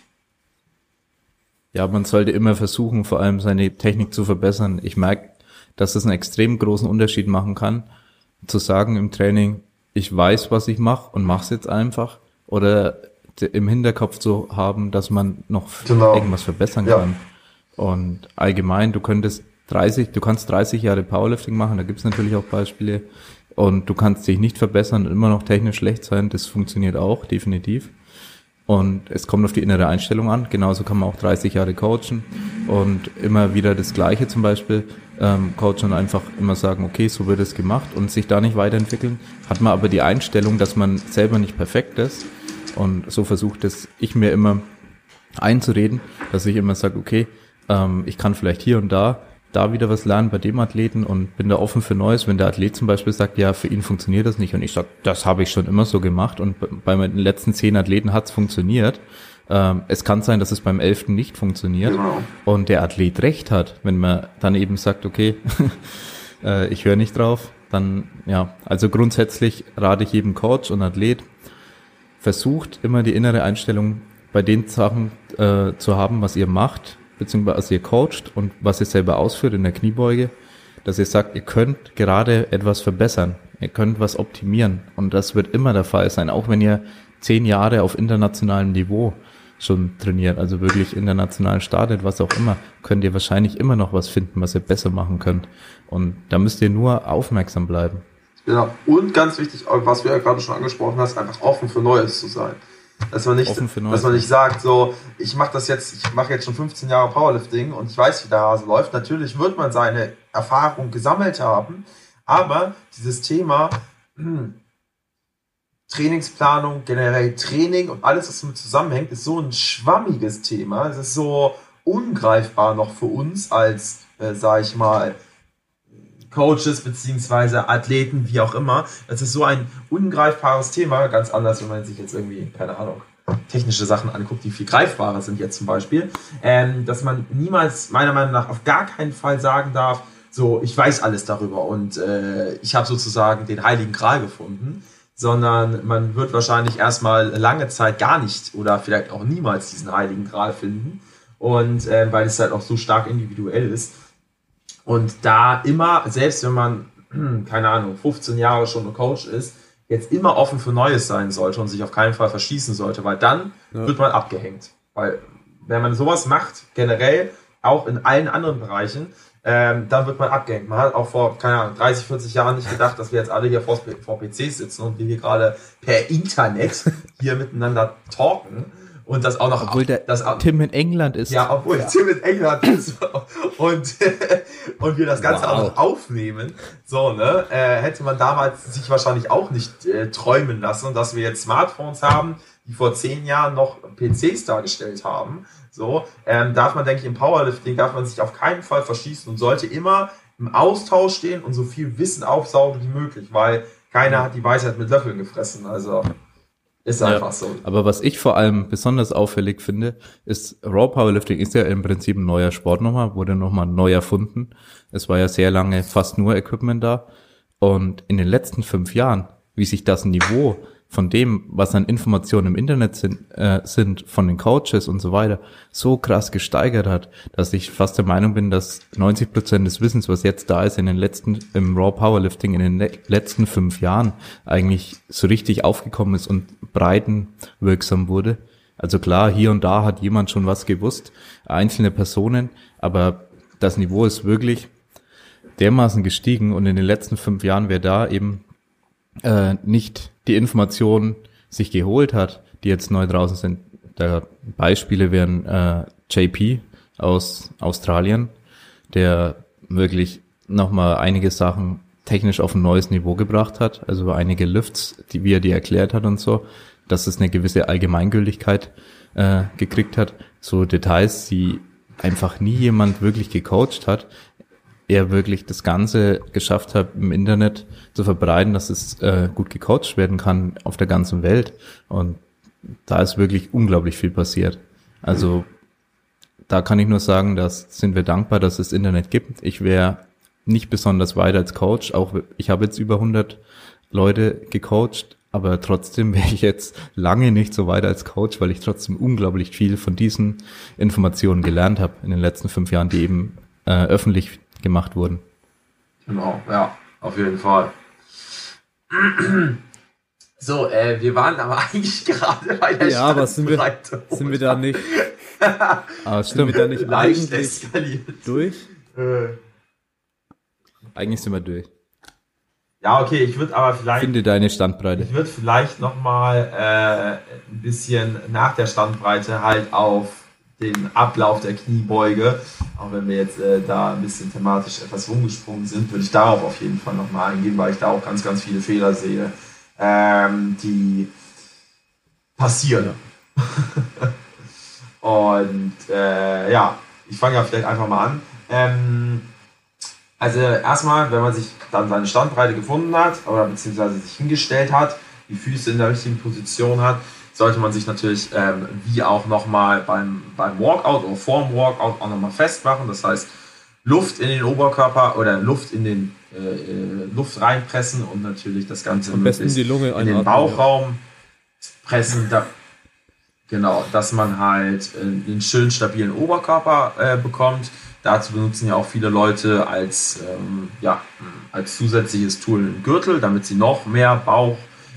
Ja, man sollte immer versuchen, vor allem seine Technik zu verbessern. Ich merke, dass es einen extrem großen Unterschied machen kann, zu sagen im Training, ich weiß, was ich mache und mache es jetzt einfach, oder im Hinterkopf zu haben, dass man noch
Genau.
irgendwas verbessern
Ja.
kann. Und allgemein, du könntest 30, du kannst 30 Jahre Powerlifting machen, da gibt's natürlich auch Beispiele. Und du kannst dich nicht verbessern und immer noch technisch schlecht sein, das funktioniert auch, definitiv. Und es kommt auf die innere Einstellung an. Genauso kann man auch 30 Jahre coachen und immer wieder das Gleiche zum Beispiel ähm, coachen und einfach immer sagen, okay, so wird es gemacht und sich da nicht weiterentwickeln. Hat man aber die Einstellung, dass man selber nicht perfekt ist. Und so versucht es ich mir immer einzureden, dass ich immer sage, okay, ähm, ich kann vielleicht hier und da da wieder was lernen bei dem Athleten und bin da offen für Neues. Wenn der Athlet zum Beispiel sagt, ja, für ihn funktioniert das nicht und ich sage, das habe ich schon immer so gemacht und bei- meinen letzten zehn Athleten hat es funktioniert. Ähm, es kann sein, dass es beim elften nicht funktioniert
Genau.
und der Athlet recht hat, wenn man dann eben sagt, okay, <laughs> äh, ich höre nicht drauf, dann ja, also grundsätzlich rate ich jedem Coach und Athlet, versucht immer die innere Einstellung bei den Sachen äh, zu haben, was ihr macht, beziehungsweise ihr coacht und was ihr selber ausführt in der Kniebeuge, dass ihr sagt, ihr könnt gerade etwas verbessern, ihr könnt was optimieren und das wird immer der Fall sein, auch wenn ihr zehn Jahre auf internationalem Niveau schon trainiert, also wirklich international startet, was auch immer, könnt ihr wahrscheinlich immer noch was finden, was ihr besser machen könnt. Und da müsst ihr nur aufmerksam bleiben.
Genau. Und ganz wichtig, was du ja gerade schon angesprochen hast, einfach offen für Neues zu sein. Dass man nicht, dass man nicht sagt, so, ich mache das jetzt, ich mache jetzt schon 15 Jahre Powerlifting und ich weiß, wie der Hase läuft. Natürlich wird man seine Erfahrung gesammelt haben, aber dieses Thema hm, Trainingsplanung, generell Training und alles, was damit zusammenhängt, ist so ein schwammiges Thema. Es ist so ungreifbar noch für uns als, äh, sag ich mal, Coaches beziehungsweise Athleten, wie auch immer. Das ist so ein ungreifbares Thema, ganz anders, wenn man sich jetzt irgendwie, keine Ahnung, technische Sachen anguckt, die viel greifbarer sind jetzt zum Beispiel, ähm, dass man niemals meiner Meinung nach auf gar keinen Fall sagen darf, so, ich weiß alles darüber und äh, ich habe sozusagen den heiligen Gral gefunden, sondern man wird wahrscheinlich erstmal lange Zeit gar nicht oder vielleicht auch niemals diesen heiligen Gral finden und äh, weil es halt auch so stark individuell ist. Und da immer, selbst wenn man, <clears throat> keine Ahnung, 15 Jahre schon ein Coach ist, jetzt immer offen für Neues sein sollte und sich auf keinen Fall verschießen sollte, weil dann
Ja.
wird man abgehängt. Weil wenn man sowas macht, generell, auch in allen anderen Bereichen, ähm, dann wird man abgehängt. Man hat auch vor, keine Ahnung, 30, 40 Jahren nicht gedacht, dass wir jetzt alle hier vor, vor PCs sitzen und wir hier gerade per Internet <laughs> hier miteinander talken und das auch noch
Obwohl der
das,
Tim in England ist.
ja, obwohl Tim in England ist <laughs> und, und wir das Ganze
Wow.
auch noch aufnehmen, so, ne, äh, hätte man damals sich wahrscheinlich auch nicht äh, träumen lassen, dass wir jetzt Smartphones haben, die vor zehn Jahren noch PCs dargestellt haben. So, ähm, darf man, denke ich, im Powerlifting darf man sich auf keinen Fall verschießen und sollte immer im Austausch stehen und so viel Wissen aufsaugen wie möglich, weil keiner hat die Weisheit mit Löffeln gefressen. Also ist
Ja.
einfach so.
Aber was ich vor allem besonders auffällig finde, ist Raw Powerlifting ist ja im Prinzip ein neuer Sport nochmal, wurde nochmal neu erfunden. Es war ja sehr lange fast nur Equipment da. Und in den letzten fünf Jahren, wie sich das Niveau von dem, was an Informationen im Internet sind, äh, sind, von den Coaches und so weiter, so krass gesteigert hat, dass ich fast der Meinung bin, dass 90 Prozent des Wissens, was jetzt da ist, in den letzten, im Raw Powerlifting in den le- letzten fünf Jahren eigentlich so richtig aufgekommen ist und breitenwirksam wurde. Also klar, hier und da hat jemand schon was gewusst, einzelne Personen, aber das Niveau ist wirklich dermaßen gestiegen und in den letzten fünf Jahren, wer da eben äh, nicht die Informationen sich geholt hat, die jetzt neu draußen sind. Da Beispiele wären äh, JP aus Australien, der wirklich nochmal einige Sachen technisch auf ein neues Niveau gebracht hat, also einige Lifts, die wie er die erklärt hat und so, dass es eine gewisse Allgemeingültigkeit äh, gekriegt hat, so Details, die einfach nie jemand wirklich gecoacht hat, er wirklich das Ganze geschafft hat, im Internet zu verbreiten, dass es äh, gut gecoacht werden kann auf der ganzen Welt. Und da ist wirklich unglaublich viel passiert. Also da kann ich nur sagen, dass sind wir dankbar, dass es Internet gibt. Ich wäre nicht besonders weit als Coach. Auch ich habe jetzt über 100 Leute gecoacht, aber trotzdem wäre ich jetzt lange nicht so weit als Coach, weil ich trotzdem unglaublich viel von diesen Informationen gelernt habe in den letzten fünf Jahren, die eben äh, öffentlich gemacht wurden.
Genau, ja, auf jeden Fall. So, äh, wir waren aber <laughs> eigentlich gerade bei der
Ja, aber sind wir, sind wir da nicht, <laughs>
Ah,
sind wir
stimmt.
da nicht
leicht eskaliert.
durch?
Äh,
Eigentlich sind wir durch.
ja, okay, ich würde aber vielleicht
Finde deine Standbreite.
Ich würde vielleicht nochmal äh, ein bisschen nach der Standbreite halt auf den Ablauf der Kniebeuge, auch wenn wir jetzt äh, da ein bisschen thematisch etwas rumgesprungen sind, würde ich darauf auf jeden Fall nochmal eingehen, weil ich da auch ganz, ganz viele Fehler sehe, ähm, die passieren. <laughs> Und äh, ja, ich fange ja vielleicht einfach mal an. Ähm, also erstmal, wenn man sich dann seine Standbreite gefunden hat oder beziehungsweise sich hingestellt hat, die Füße in der richtigen Position hat, sollte man sich natürlich ähm, wie auch nochmal beim, beim Walkout oder vorm Walkout auch nochmal festmachen. Das heißt, Luft in den Oberkörper oder Luft in den äh, äh, Luft reinpressen und natürlich das Ganze
Am besten die Lunge
in den Bauchraum pressen. Da, genau, dass man halt äh, einen schön stabilen Oberkörper äh, bekommt. Dazu benutzen ja auch viele Leute als, ähm, ja, als zusätzliches Tool einen Gürtel, damit sie noch mehr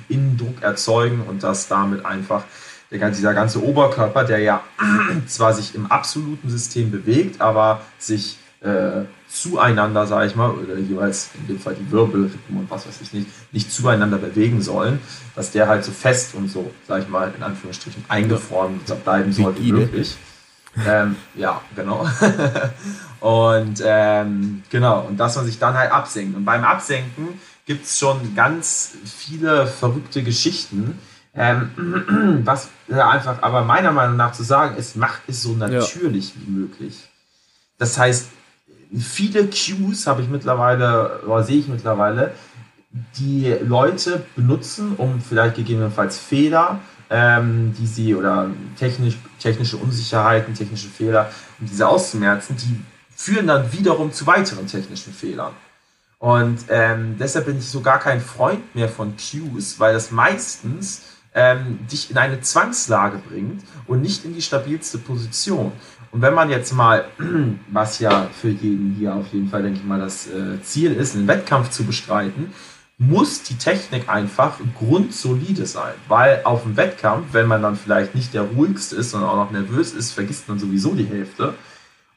Bauchinnendruck erzeugen und dass damit einfach der, dieser ganze Oberkörper, der ja <clears throat> zwar sich im absoluten System bewegt, aber sich äh, zueinander, sage ich mal, oder jeweils in dem Fall die Wirbelrippen und was weiß ich nicht, nicht zueinander bewegen sollen, dass der halt so fest und so, sage ich mal, in Anführungsstrichen eingefroren bleiben soll wie möglich. Ähm, ja, genau. <laughs> und ähm, genau, und dass man sich dann halt absenkt. Und beim Absenken gibt es schon ganz viele verrückte Geschichten. Ähm, <clears throat> was ja, einfach aber meiner Meinung nach zu sagen ist, macht es so natürlich wie möglich. Das heißt, viele Cues habe ich mittlerweile, oder sehe ich mittlerweile, die Leute benutzen, um vielleicht gegebenenfalls Fehler, ähm, die sie oder technisch, technische Unsicherheiten, technische Fehler, um diese auszumerzen, die führen dann wiederum zu weiteren technischen Fehlern. Und ähm, deshalb bin ich so gar kein Freund mehr von Cues, weil das meistens ähm, dich in eine Zwangslage bringt und nicht in die stabilste Position. Und wenn man jetzt mal, <clears throat> was ja für jeden hier auf jeden Fall, denke ich mal, das äh, Ziel ist, einen Wettkampf zu bestreiten, muss die Technik einfach grundsolide sein. Weil auf dem Wettkampf, wenn man dann vielleicht nicht der ruhigste ist, sondern auch noch nervös ist, vergisst man sowieso die Hälfte.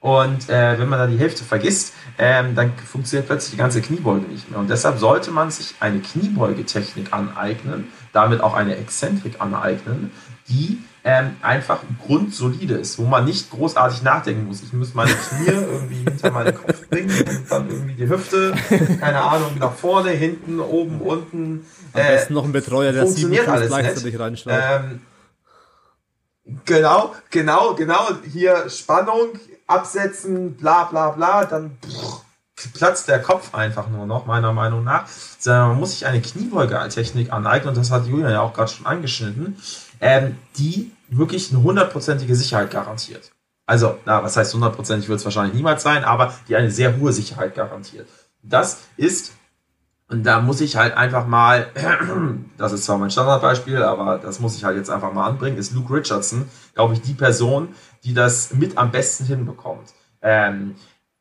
Und äh, wenn man dann die Hälfte vergisst, ähm, dann funktioniert plötzlich die ganze Kniebeuge nicht mehr. Und deshalb sollte man sich eine Kniebeugetechnik aneignen, damit auch eine Exzentrik aneignen, die ähm, einfach grundsolide ist, wo man nicht großartig nachdenken muss. Ich muss meine Knie <laughs> irgendwie hinter meinen Kopf bringen und dann irgendwie die Hüfte, keine Ahnung, nach vorne, hinten, oben, unten.
Am
Äh,
besten noch ein Betreuer, der
funktioniert alles
gleichzeitig reinschlaut.
Ähm, genau, genau, genau. Hier Spannung, absetzen, bla bla bla, dann platzt der Kopf einfach nur noch, meiner Meinung nach. Sondern Man muss sich eine Kniebeuge-Technik aneignen, und das hat Julian ja auch gerade schon angeschnitten, ähm, die wirklich eine hundertprozentige Sicherheit garantiert. Also, na, was heißt hundertprozentig wird es wahrscheinlich niemals sein, aber die eine sehr hohe Sicherheit garantiert. Das ist und da muss ich halt einfach mal, <clears throat> das ist zwar mein Standardbeispiel, aber das muss ich halt jetzt einfach mal anbringen, ist Luke Richardson, glaube ich, die Person, die das mit am besten hinbekommt. Ähm,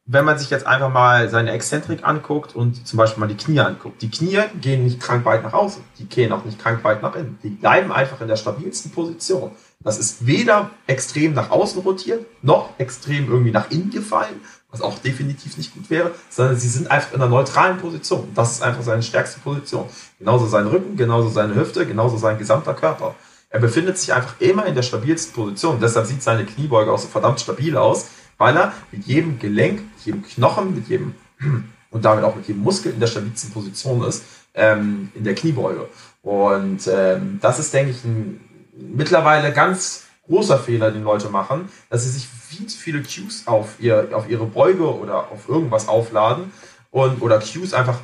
wenn man sich jetzt einfach mal seine Exzentrik anguckt und zum Beispiel mal die Knie anguckt. Die Knie gehen nicht krank weit nach außen, die gehen auch nicht krank weit nach innen. Die bleiben einfach in der stabilsten Position. Das ist weder extrem nach außen rotiert, noch extrem irgendwie nach innen gefallen, was auch definitiv nicht gut wäre, sondern sie sind einfach in einer neutralen Position. Das ist einfach seine stärkste Position. Genauso sein Rücken, genauso seine Hüfte, genauso sein gesamter Körper. Er befindet sich einfach immer in der stabilsten Position. Deshalb sieht seine Kniebeuge auch so verdammt stabil aus, weil er mit jedem Gelenk, mit jedem Knochen, mit jedem <clears throat> und damit auch mit jedem Muskel in der stabilsten Position ist, ähm, in der Kniebeuge. Und ähm, das ist, denke ich, ein mittlerweile ganz großer Fehler, den Leute machen, dass sie sich viel zu viele Cues auf, ihr, auf ihre Beuge oder auf irgendwas aufladen und oder Cues einfach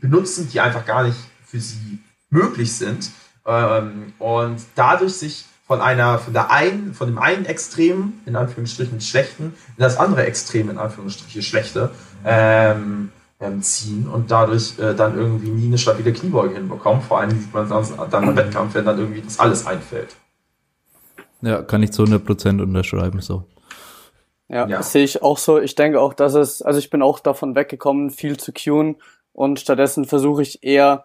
benutzen, die einfach gar nicht für sie möglich sind ähm, und dadurch sich von einer von der einen von dem einen Extrem in Anführungsstrichen schlechten in das andere Extrem in Anführungsstrichen schlechte ähm, ähm, ziehen und dadurch äh, dann irgendwie nie eine stabile Kniebeuge hinbekommen. Vor allem sieht man sonst dann im Wettkampf, wenn dann irgendwie das alles einfällt.
Ja, kann ich zu 100% unterschreiben, so.
Ja,
Ja.
das sehe ich auch so. Ich denke auch, dass es, also ich bin auch davon weggekommen, viel zu queuen und stattdessen versuche ich eher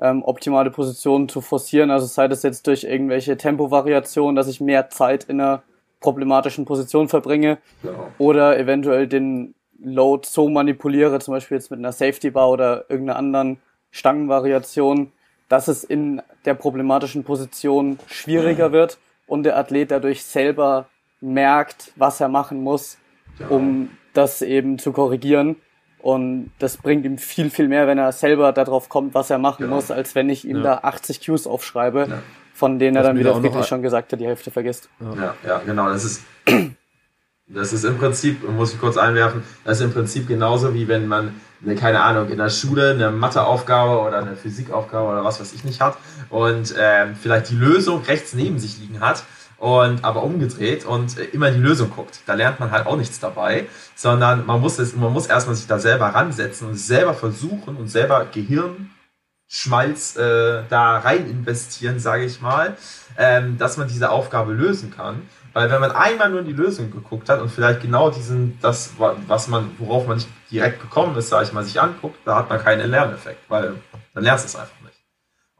ähm, optimale Positionen zu forcieren. Also sei das jetzt durch irgendwelche Tempovariationen, dass ich mehr Zeit in einer problematischen Position verbringe
Genau.
oder eventuell den Load so manipuliere, zum Beispiel jetzt mit einer Safety Bar oder irgendeiner anderen Stangenvariation, dass es in der problematischen Position schwieriger wird und der Athlet dadurch selber merkt, was er machen muss, um das eben zu korrigieren. Und das bringt ihm viel, viel mehr, wenn er selber darauf kommt, was er machen
Genau.
muss, als wenn ich ihm
Ja.
da 80 Cues aufschreibe,
Ja.
von denen er
Was
dann, wie
mir
der
auch noch
Friedrich schon gesagt hat, die Hälfte vergisst.
Ja, ja, genau. Das ist, das ist im Prinzip, muss ich kurz einwerfen, das ist im Prinzip genauso wie wenn man, eine, keine Ahnung, in der Schule eine Matheaufgabe oder eine Physikaufgabe oder was weiß ich nicht hat und ähm, vielleicht die Lösung rechts neben sich liegen hat und aber umgedreht und äh, immer die Lösung guckt. Da lernt man halt auch nichts dabei, sondern man muss es, man muss erstmal sich da selber ransetzen und selber versuchen und selber Gehirn Schmalz äh, da rein investieren, sage ich mal, ähm, dass man diese Aufgabe lösen kann. Weil wenn man einmal nur in die Lösung geguckt hat und vielleicht genau diesen, das, wa- was man, worauf man nicht direkt gekommen ist, sage ich mal, sich anguckt, da hat man keinen Lerneffekt, weil dann lernst du es einfach.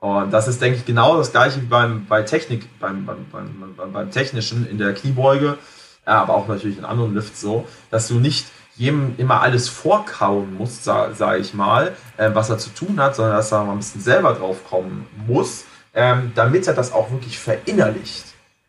Und das ist, denke ich, genau das gleiche wie beim, bei Technik, beim, beim, beim, beim, Technischen in der Kniebeuge, aber auch natürlich in anderen Lifts so, dass du nicht jedem immer alles vorkauen musst, sage sag ich mal, äh, was er zu tun hat, sondern dass er mal ein bisschen selber drauf kommen muss, ähm, damit er das auch wirklich verinnerlicht.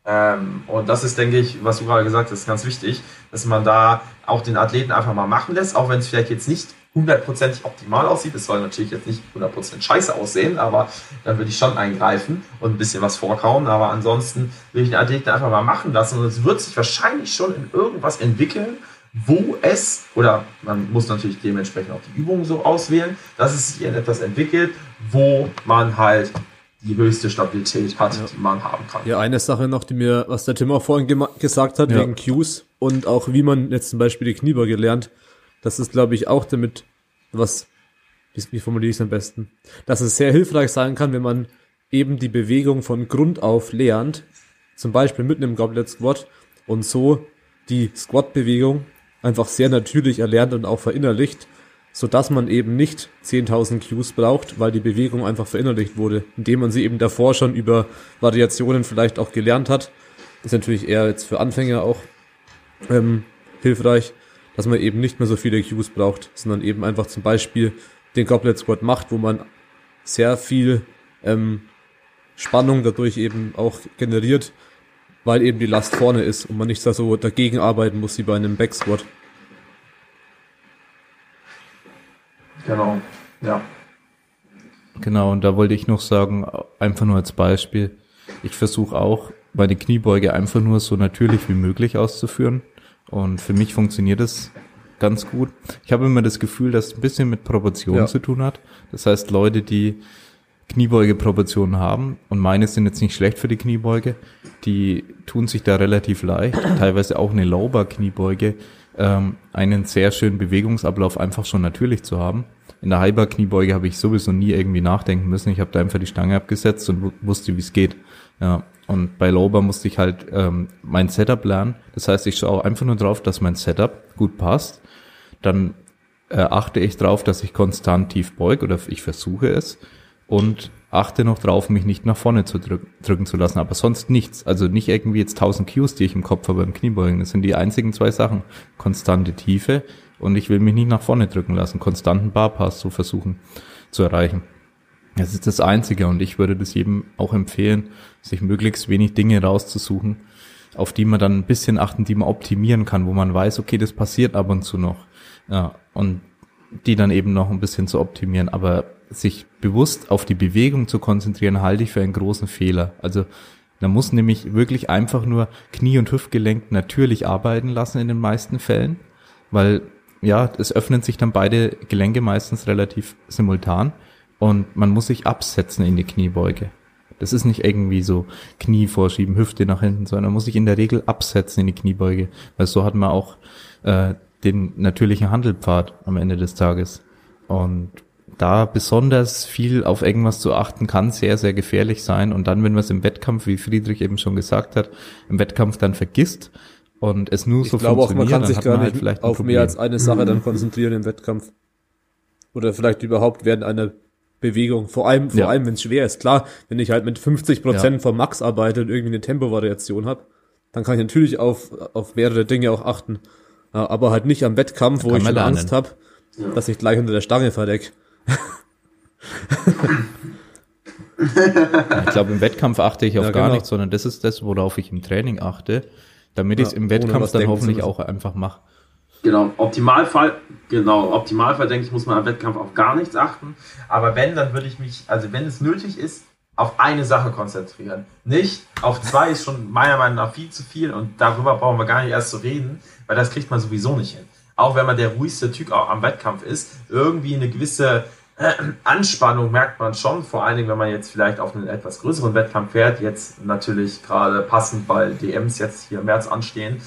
Ähm, und das ist, denke ich, was du gerade gesagt hast, ganz wichtig, dass man da auch den Athleten einfach mal machen lässt, auch wenn es vielleicht jetzt nicht hundertprozentig optimal aussieht. Es soll natürlich jetzt nicht 100% scheiße aussehen, aber dann würde ich schon eingreifen und ein bisschen was vorkauen. Aber ansonsten will ich den Athleten einfach mal machen lassen und es wird sich wahrscheinlich schon in irgendwas entwickeln, wo es, oder man muss natürlich dementsprechend auch die Übungen so auswählen, dass es sich in etwas entwickelt, wo man halt die höchste Stabilität hat,
Ja.
die man haben kann.
Ja, eine Sache noch, die mir, was der Tim auch vorhin gesagt hat,
Ja.
wegen Cues und auch wie man jetzt zum Beispiel die Kniebeuge lernt, das ist, glaube ich, auch damit, was, wie, wie formuliere ich es am besten, dass es sehr hilfreich sein kann, wenn man eben die Bewegung von Grund auf lernt, zum Beispiel mit einem Goblet Squat und so die Squat-Bewegung einfach sehr natürlich erlernt und auch verinnerlicht, so dass man eben nicht 10.000 Cues braucht, weil die Bewegung einfach verinnerlicht wurde, indem man sie eben davor schon über Variationen vielleicht auch gelernt hat. Ist natürlich eher jetzt für Anfänger auch ähm, hilfreich, dass man eben nicht mehr so viele Cues braucht, sondern eben einfach zum Beispiel den Goblet Squat macht, wo man sehr viel ähm, Spannung dadurch eben auch generiert, weil eben die Last vorne ist und man nicht da so dagegen arbeiten muss wie bei einem Back Squat.
Genau. Ja.
Genau, und da wollte ich noch sagen, einfach nur als Beispiel, ich versuche auch meine Kniebeuge einfach nur so natürlich wie möglich auszuführen. Und für mich funktioniert das ganz gut. Ich habe immer das Gefühl, dass es ein bisschen mit Proportionen
Ja.
zu tun hat. Das heißt, Leute, die Kniebeugeproportionen haben, und meine sind jetzt nicht schlecht für die Kniebeuge, die tun sich da relativ leicht, <laughs> teilweise auch eine Lowbar-Kniebeuge, ähm, einen sehr schönen Bewegungsablauf einfach schon natürlich zu haben. In der Highbar-Kniebeuge habe ich sowieso nie irgendwie nachdenken müssen. Ich habe da einfach die Stange abgesetzt und wu- wusste, wie es geht. Ja, und bei Lowbar musste ich halt ähm, mein Setup lernen. Das heißt, ich schaue einfach nur drauf, dass mein Setup gut passt. Dann äh, achte ich drauf, dass ich konstant tief beug oder ich versuche es und achte noch drauf, mich nicht nach vorne zu drück, drücken zu lassen, aber sonst nichts. Also nicht irgendwie jetzt 1000 Cues, die ich im Kopf habe beim Kniebeugen. Das sind die einzigen zwei Sachen. Konstante Tiefe und ich will mich nicht nach vorne drücken lassen. Konstanten Barpass zu versuchen zu erreichen. Das ist das Einzige und ich würde das jedem auch empfehlen, sich möglichst wenig Dinge rauszusuchen, auf die man dann ein bisschen achten, die man optimieren kann, wo man weiß, okay, das passiert ab und zu noch. Ja, und die dann eben noch ein bisschen zu optimieren, aber sich bewusst auf die Bewegung zu konzentrieren, halte ich für einen großen Fehler. Also da muss nämlich wirklich einfach nur Knie- und Hüftgelenk natürlich arbeiten lassen in den meisten Fällen, weil ja, es öffnen sich dann beide Gelenke meistens relativ simultan und man muss sich absetzen in die Kniebeuge. Das ist nicht irgendwie so Knie vorschieben, Hüfte nach hinten, sondern man muss sich in der Regel absetzen in die Kniebeuge, weil so hat man auch äh, den natürlichen Handelpfad am Ende des Tages. Und da besonders viel auf irgendwas zu achten, kann sehr, sehr gefährlich sein. Und dann, wenn man es im Wettkampf, wie Friedrich eben schon gesagt hat, im Wettkampf dann vergisst und es nur
Ich
so
glaube auch, man
funktioniert,
kann sich
hat
gar
man
nicht
halt
auf
Problem.
mehr als eine Sache dann konzentrieren im Wettkampf. Oder vielleicht überhaupt während einer Bewegung. Vor allem, vor
Ja.
allem, wenn es schwer ist. Klar, wenn ich halt mit 50 Prozent
Ja.
vom Max arbeite und irgendwie eine Tempovariation habe, dann kann ich natürlich auf, auf mehrere Dinge auch achten. Ja, Aber halt nicht am Wettkampf, wo ich schon
lernen.
Angst habe, dass ich gleich unter der Stange verdeck.
Ich glaube, im Wettkampf achte ich auf
Ja,
gar
genau.
nichts, sondern das ist das, worauf ich im Training achte, damit ich es im Wettkampf dann hoffentlich auch einfach mache.
Genau, Optimalfall, genau, Optimalfall denke ich, muss man am Wettkampf auf gar nichts achten. Aber wenn, dann würde ich mich, also wenn es nötig ist, auf eine Sache konzentrieren. Nicht auf zwei ist schon meiner Meinung nach viel zu viel und darüber brauchen wir gar nicht erst zu reden, weil das kriegt man sowieso nicht hin. Auch wenn man der ruhigste Typ auch am Wettkampf ist, irgendwie eine gewisse äh, Anspannung merkt man schon, vor allen Dingen, wenn man jetzt vielleicht auf einen etwas größeren Wettkampf fährt, jetzt natürlich gerade passend, weil DMs jetzt hier im März anstehen,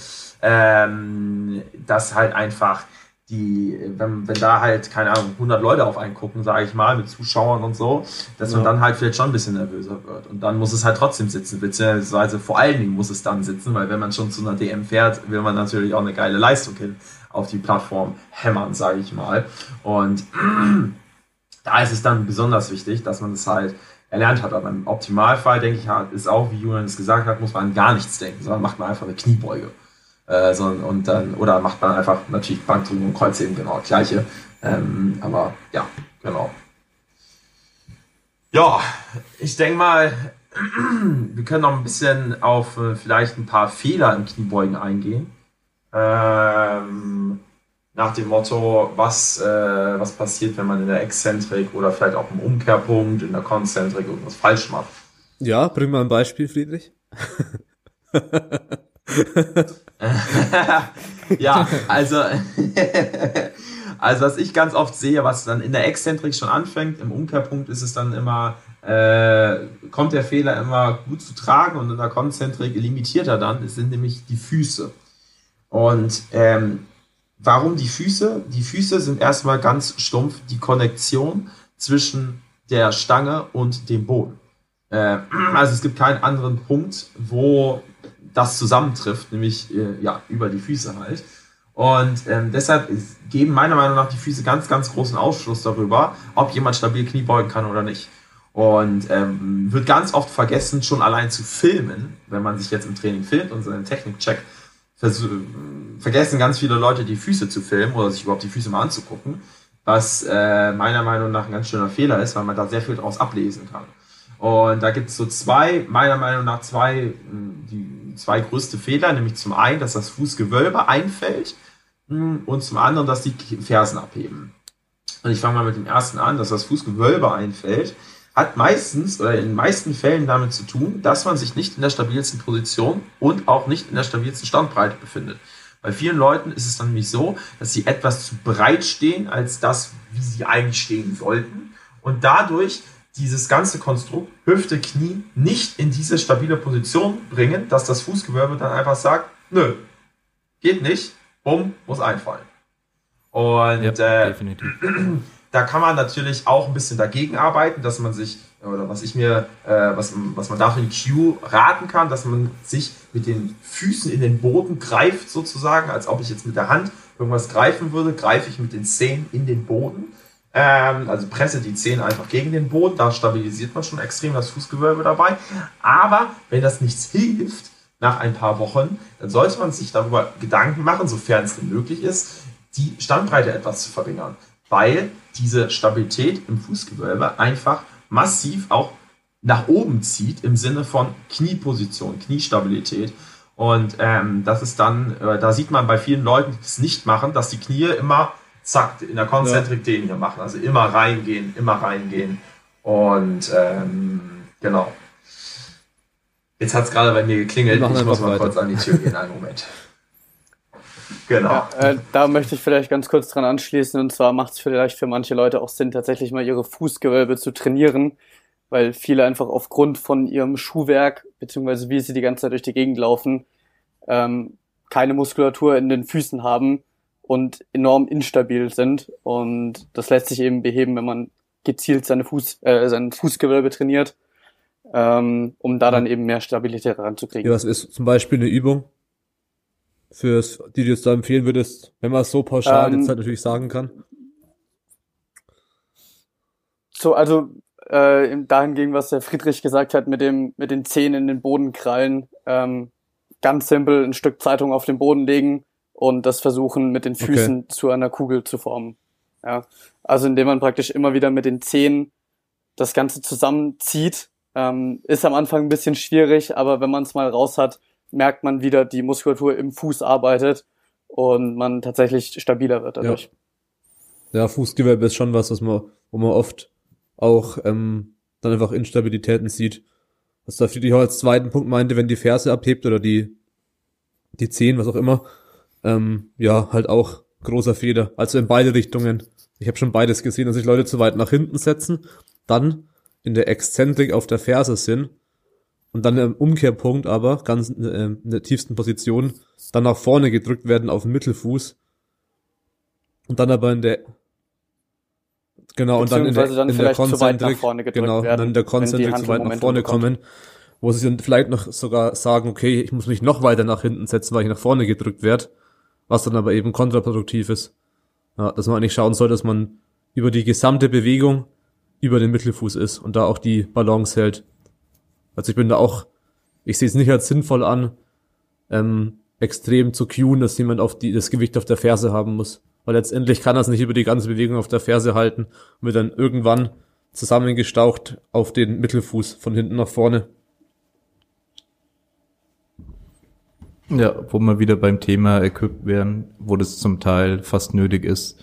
ähm, dass halt einfach die, wenn, wenn da halt, keine Ahnung, 100 Leute auf einen gucken, sage ich mal, mit Zuschauern und so, dass man
Ja.
dann halt vielleicht schon ein bisschen nervöser wird. Und dann muss es halt trotzdem sitzen, beziehungsweise vor allen Dingen muss es dann sitzen, weil wenn man schon zu einer DM fährt, will man natürlich auch eine geile Leistung hin auf die Plattform hämmern, sage ich mal. Und <clears throat> da ist es dann besonders wichtig, dass man das halt erlernt hat. Aber im Optimalfall, denke ich, ist auch, wie Julian es gesagt hat, muss man an gar nichts denken, sondern macht man einfach eine Kniebeuge. Äh, so, und dann, oder macht man einfach natürlich Bankdrücken und Kreuzheben, genau, das gleiche. Ähm, aber ja, genau. Ja, ich denke mal, <clears throat> wir können noch ein bisschen auf äh, vielleicht ein paar Fehler im Kniebeugen eingehen. Ähm, nach dem Motto, was, äh, was passiert, wenn man in der Exzentrik oder vielleicht auch im Umkehrpunkt, in der Konzentrik irgendwas falsch macht.
Ja, bring mal ein Beispiel, Friedrich. <laughs> <laughs>
ja, also, <laughs> also was ich ganz oft sehe, was dann in der Exzentrik schon anfängt, im Umkehrpunkt ist es dann immer, äh, kommt der Fehler immer gut zu tragen und in der Konzentrik limitiert er dann, es sind nämlich die Füße. Und ähm, warum die Füße? Die Füße sind erstmal ganz stumpf die Konnektion zwischen der Stange und dem Boden. Äh, also es gibt keinen anderen Punkt, wo das zusammentrifft, nämlich äh, ja über die Füße halt. Und ähm, deshalb geben meiner Meinung nach die Füße ganz, ganz großen Ausschluss darüber, ob jemand stabil Knie beugen kann oder nicht. Und ähm, wird ganz oft vergessen, schon allein zu filmen, wenn man sich jetzt im Training filmt und seine Technik checkt, versu- vergessen ganz viele Leute die Füße zu filmen oder sich überhaupt die Füße mal anzugucken, was äh, meiner Meinung nach ein ganz schöner Fehler ist, weil man da sehr viel daraus ablesen kann. Und da gibt es so zwei, meiner Meinung nach zwei, mh, die zwei größte Fehler, nämlich zum einen, dass das Fußgewölbe einfällt mh, und zum anderen, dass die Fersen abheben. Und ich fange mal mit dem ersten an, dass das Fußgewölbe einfällt, hat meistens oder in den meisten Fällen damit zu tun, dass man sich nicht in der stabilsten Position und auch nicht in der stabilsten Standbreite befindet. Bei vielen Leuten ist es dann nämlich so, dass sie etwas zu breit stehen, als das, wie sie eigentlich stehen sollten. Und dadurch dieses ganze Konstrukt Hüfte, Knie nicht in diese stabile Position bringen, dass das Fußgewölbe dann einfach sagt, nö, geht nicht, bumm, muss einfallen. Und
Ja,
äh,
definitiv. <clears throat>
da kann man natürlich auch ein bisschen dagegen arbeiten, dass man sich, oder was ich mir, äh, was, was man dafür in Q raten kann, dass man sich mit den Füßen in den Boden greift, sozusagen, als ob ich jetzt mit der Hand irgendwas greifen würde, greife ich mit den Zehen in den Boden. Ähm, also presse die Zehen einfach gegen den Boden, da stabilisiert man schon extrem das Fußgewölbe dabei. Aber wenn das nichts <laughs> hilft, nach ein paar Wochen, dann sollte man sich darüber Gedanken machen, sofern es denn möglich ist, die Standbreite etwas zu verringern, weil diese Stabilität im Fußgewölbe einfach massiv auch nach oben zieht im Sinne von Knieposition, Kniestabilität. Und ähm, das ist dann, äh, da sieht man bei vielen Leuten, die es nicht machen, dass die Knie immer zack in der Konzentrik den hier machen. Also immer reingehen, immer reingehen. Und ähm, genau. Jetzt hat es gerade bei mir geklingelt. Ich muss mal
weiter.
kurz an die Tür gehen. Einen Moment. <laughs> Genau.
Ja, äh, da möchte ich vielleicht ganz kurz dran anschließen. Und zwar macht es vielleicht für manche Leute auch Sinn, tatsächlich mal ihre Fußgewölbe zu trainieren, weil viele einfach aufgrund von ihrem Schuhwerk, beziehungsweise wie sie die ganze Zeit durch die Gegend laufen, ähm, keine Muskulatur in den Füßen haben und enorm instabil sind. Und das lässt sich eben beheben, wenn man gezielt seine Fuß, äh, sein Fußgewölbe trainiert, ähm, um da dann eben mehr Stabilität ranzukriegen.
Ja, was ist zum Beispiel eine Übung, fürs, die du jetzt da empfehlen würdest, wenn man es so pauschal
Ähm,
jetzt halt natürlich sagen kann?
so, also äh, dahingegen, was der Friedrich gesagt hat, mit dem, mit den Zehen in den Boden krallen, ähm, ganz simpel ein Stück Zeitung auf den Boden legen und das versuchen mit den Füßen okay. zu einer Kugel zu formen. Ja. Also indem man praktisch immer wieder mit den Zehen das Ganze zusammenzieht. Ähm, ist am Anfang ein bisschen schwierig, aber wenn man es mal raus hat, merkt man wieder, die Muskulatur im Fuß arbeitet und man tatsächlich stabiler wird dadurch.
Ja, ja Fußgewölbe ist schon was, was man, wo man oft auch ähm, dann einfach Instabilitäten sieht. Was da Friedrich auch als zweiten Punkt meinte, wenn die Ferse abhebt oder die, die Zehen, was auch immer, ähm, ja, halt auch großer Fehler. Also in beide Richtungen. Ich habe schon beides gesehen, dass sich Leute zu weit nach hinten setzen, dann in der Exzentrik auf der Ferse sind und dann im Umkehrpunkt aber, ganz äh, in der tiefsten Position, dann nach vorne gedrückt werden auf den Mittelfuß und dann aber in der genau und dann in der,
dann
in der Konzentrik genau werden, dann in der Konzentrik zu weit nach vorne bekommt. kommen, wo sie dann vielleicht noch sogar sagen, okay, ich muss mich noch weiter nach hinten setzen, weil ich nach vorne gedrückt werde, was dann aber eben kontraproduktiv ist. Ja, dass man eigentlich schauen soll, dass man über die gesamte Bewegung über den Mittelfuß ist und da auch die Balance hält. Also ich bin da auch, ich sehe es nicht als sinnvoll an, ähm, extrem zu cueen, dass jemand auf die, das Gewicht auf der Ferse haben muss. Weil letztendlich kann er es nicht über die ganze Bewegung auf der Ferse halten und wird dann irgendwann zusammengestaucht auf den Mittelfuß von hinten nach vorne.
Ja, wo wir wieder beim Thema equipped werden, wo das zum Teil fast nötig ist,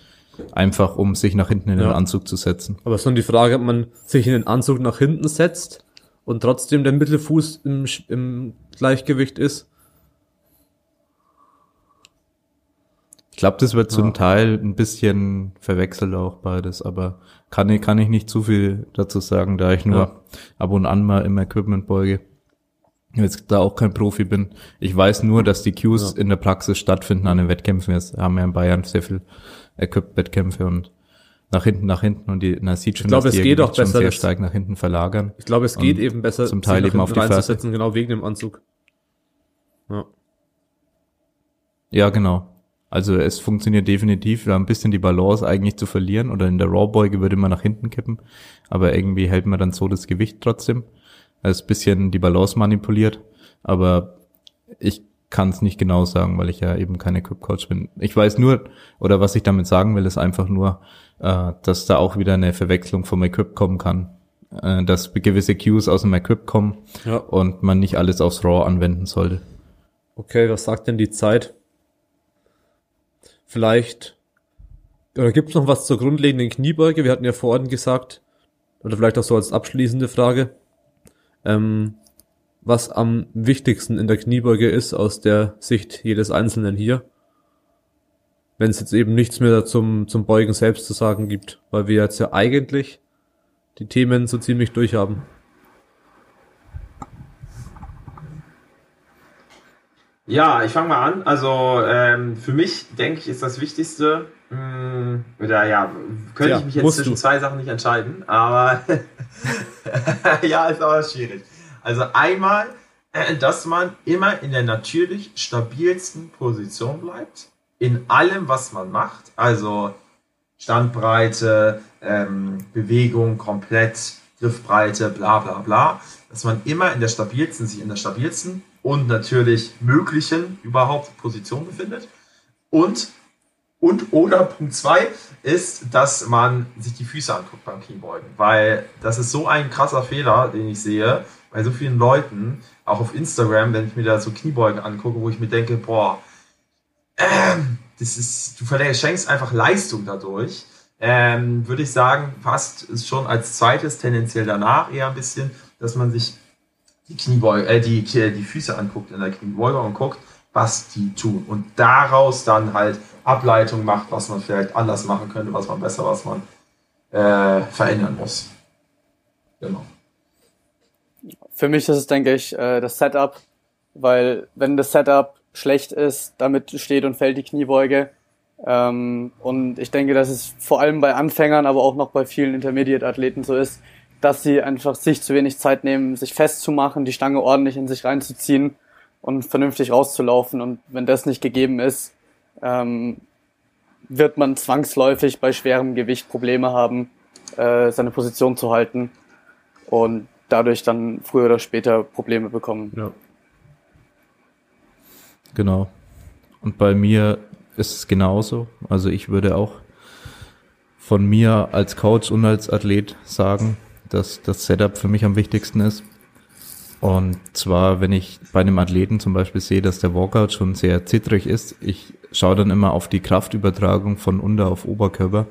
einfach um sich nach hinten in den Anzug zu setzen.
Aber es ist dann die Frage, ob man sich in den Anzug nach hinten setzt und trotzdem der Mittelfuß im, im Gleichgewicht ist.
Ich glaube, das wird zum ja. Teil ein bisschen verwechselt auch beides, aber kann ich, kann ich nicht zu viel dazu sagen, da ich nur ja. ab und an mal im Equipment beuge jetzt da auch kein Profi bin. Ich weiß nur, dass die Cues ja. in der Praxis stattfinden an den Wettkämpfen. Wir haben ja in Bayern sehr viel Equip-Wettkämpfe und nach hinten, nach hinten und die, na, sieht schon,
ich glaube, es geht auch besser,
sehr stark nach hinten verlagern.
Ich glaube, es geht eben besser,
zum Teil eben auf die Ferse.
genau wegen dem Anzug.
Ja. ja, genau. Also es funktioniert definitiv, da ein bisschen die Balance eigentlich zu verlieren oder in der Raw-Beuge würde man nach hinten kippen, aber irgendwie hält man dann so das Gewicht trotzdem. Also bisschen die Balance manipuliert, aber ich kann es nicht genau sagen, weil ich ja eben kein Equip-Coach bin. Ich weiß nur, oder was ich damit sagen will, ist einfach nur, äh, dass da auch wieder eine Verwechslung vom Equip kommen kann. Äh, dass gewisse Cues aus dem Equip kommen ja. und man nicht alles aufs RAW anwenden sollte.
Okay, was sagt denn die Zeit? Vielleicht, oder gibt es noch was zur grundlegenden Kniebeuge? Wir hatten ja vorhin gesagt, oder vielleicht auch so als abschließende Frage, ähm, was am wichtigsten in der Kniebeuge ist aus der Sicht jedes Einzelnen hier. Wenn es jetzt eben nichts mehr zum, zum Beugen selbst zu sagen gibt, weil wir jetzt ja eigentlich die Themen so ziemlich durchhaben.
Ja, ich fange mal an. Also ähm, für mich, denke ich, ist das Wichtigste, mh, hm, oder ja, könnte ja, ich mich jetzt zwischen du. zwei Sachen nicht entscheiden, aber <laughs> <laughs> ja, ist aber schwierig. Also einmal, äh, dass man immer in der natürlich stabilsten Position bleibt, in allem, was man macht. Also Standbreite, ähm, Bewegung komplett, Griffbreite, bla bla bla. Dass man immer in der stabilsten, sich in der stabilsten und natürlich möglichen überhaupt Position befindet. Und und oder Punkt zwei ist, dass man sich die Füße anguckt beim Kniebeugen. Weil das ist so ein krasser Fehler, den ich sehe bei so vielen Leuten, auch auf Instagram, wenn ich mir da so Kniebeugen angucke, wo ich mir denke, boah, ähm, das ist, du schenkst einfach Leistung dadurch. Ähm, würde ich sagen, fast ist schon als zweites, tendenziell danach eher ein bisschen, dass man sich die Kniebeuge, äh, die, die Füße anguckt in der Kniebeuge und guckt, was die tun. Und daraus dann halt Ableitung macht, was man vielleicht anders machen könnte, was man besser, was man äh, verändern muss. Genau.
Für mich ist es, denke ich, äh, das Setup, weil wenn das Setup schlecht ist, damit steht und fällt die Kniebeuge. Ähm, und ich denke, dass es vor allem bei Anfängern, aber auch noch bei vielen Intermediate-Athleten so ist, dass sie einfach sich zu wenig Zeit nehmen, sich festzumachen, die Stange ordentlich in sich reinzuziehen und vernünftig rauszulaufen. Und wenn das nicht gegeben ist, ähm, wird man zwangsläufig bei schwerem Gewicht Probleme haben äh, seine Position zu halten und dadurch dann früher oder später Probleme bekommen.
Ja.
Genau. Und bei mir ist es genauso. Also ich würde auch von mir als Coach und als Athlet sagen, dass das Setup für mich am wichtigsten ist. Und zwar, wenn ich bei einem Athleten zum Beispiel sehe, dass der Walkout schon sehr zittrig ist, ich schaue dann immer auf die Kraftübertragung von Unter- auf Oberkörper,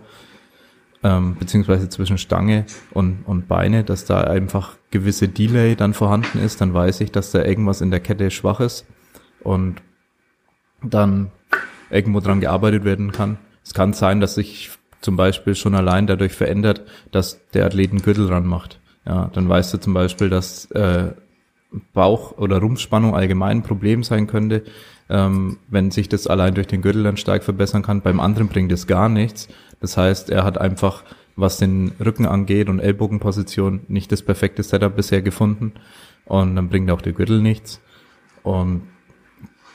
ähm, beziehungsweise zwischen Stange und, und Beine, dass da einfach gewisse Delay dann vorhanden ist, dann weiß ich, dass da irgendwas in der Kette schwach ist und dann irgendwo dran gearbeitet werden kann. Es kann sein, dass sich zum Beispiel schon allein dadurch verändert, dass der Athlet einen Gürtel dran macht. Ja, dann weißt du zum Beispiel, dass äh, Bauch- oder Rumpfspannung allgemein ein Problem sein könnte, ähm, wenn sich das allein durch den Gürtel dann stark verbessern kann. Beim anderen bringt es gar nichts. Das heißt, er hat einfach, was den Rücken angeht und Ellbogenposition, nicht das perfekte Setup bisher gefunden. Und dann bringt auch der Gürtel nichts. Und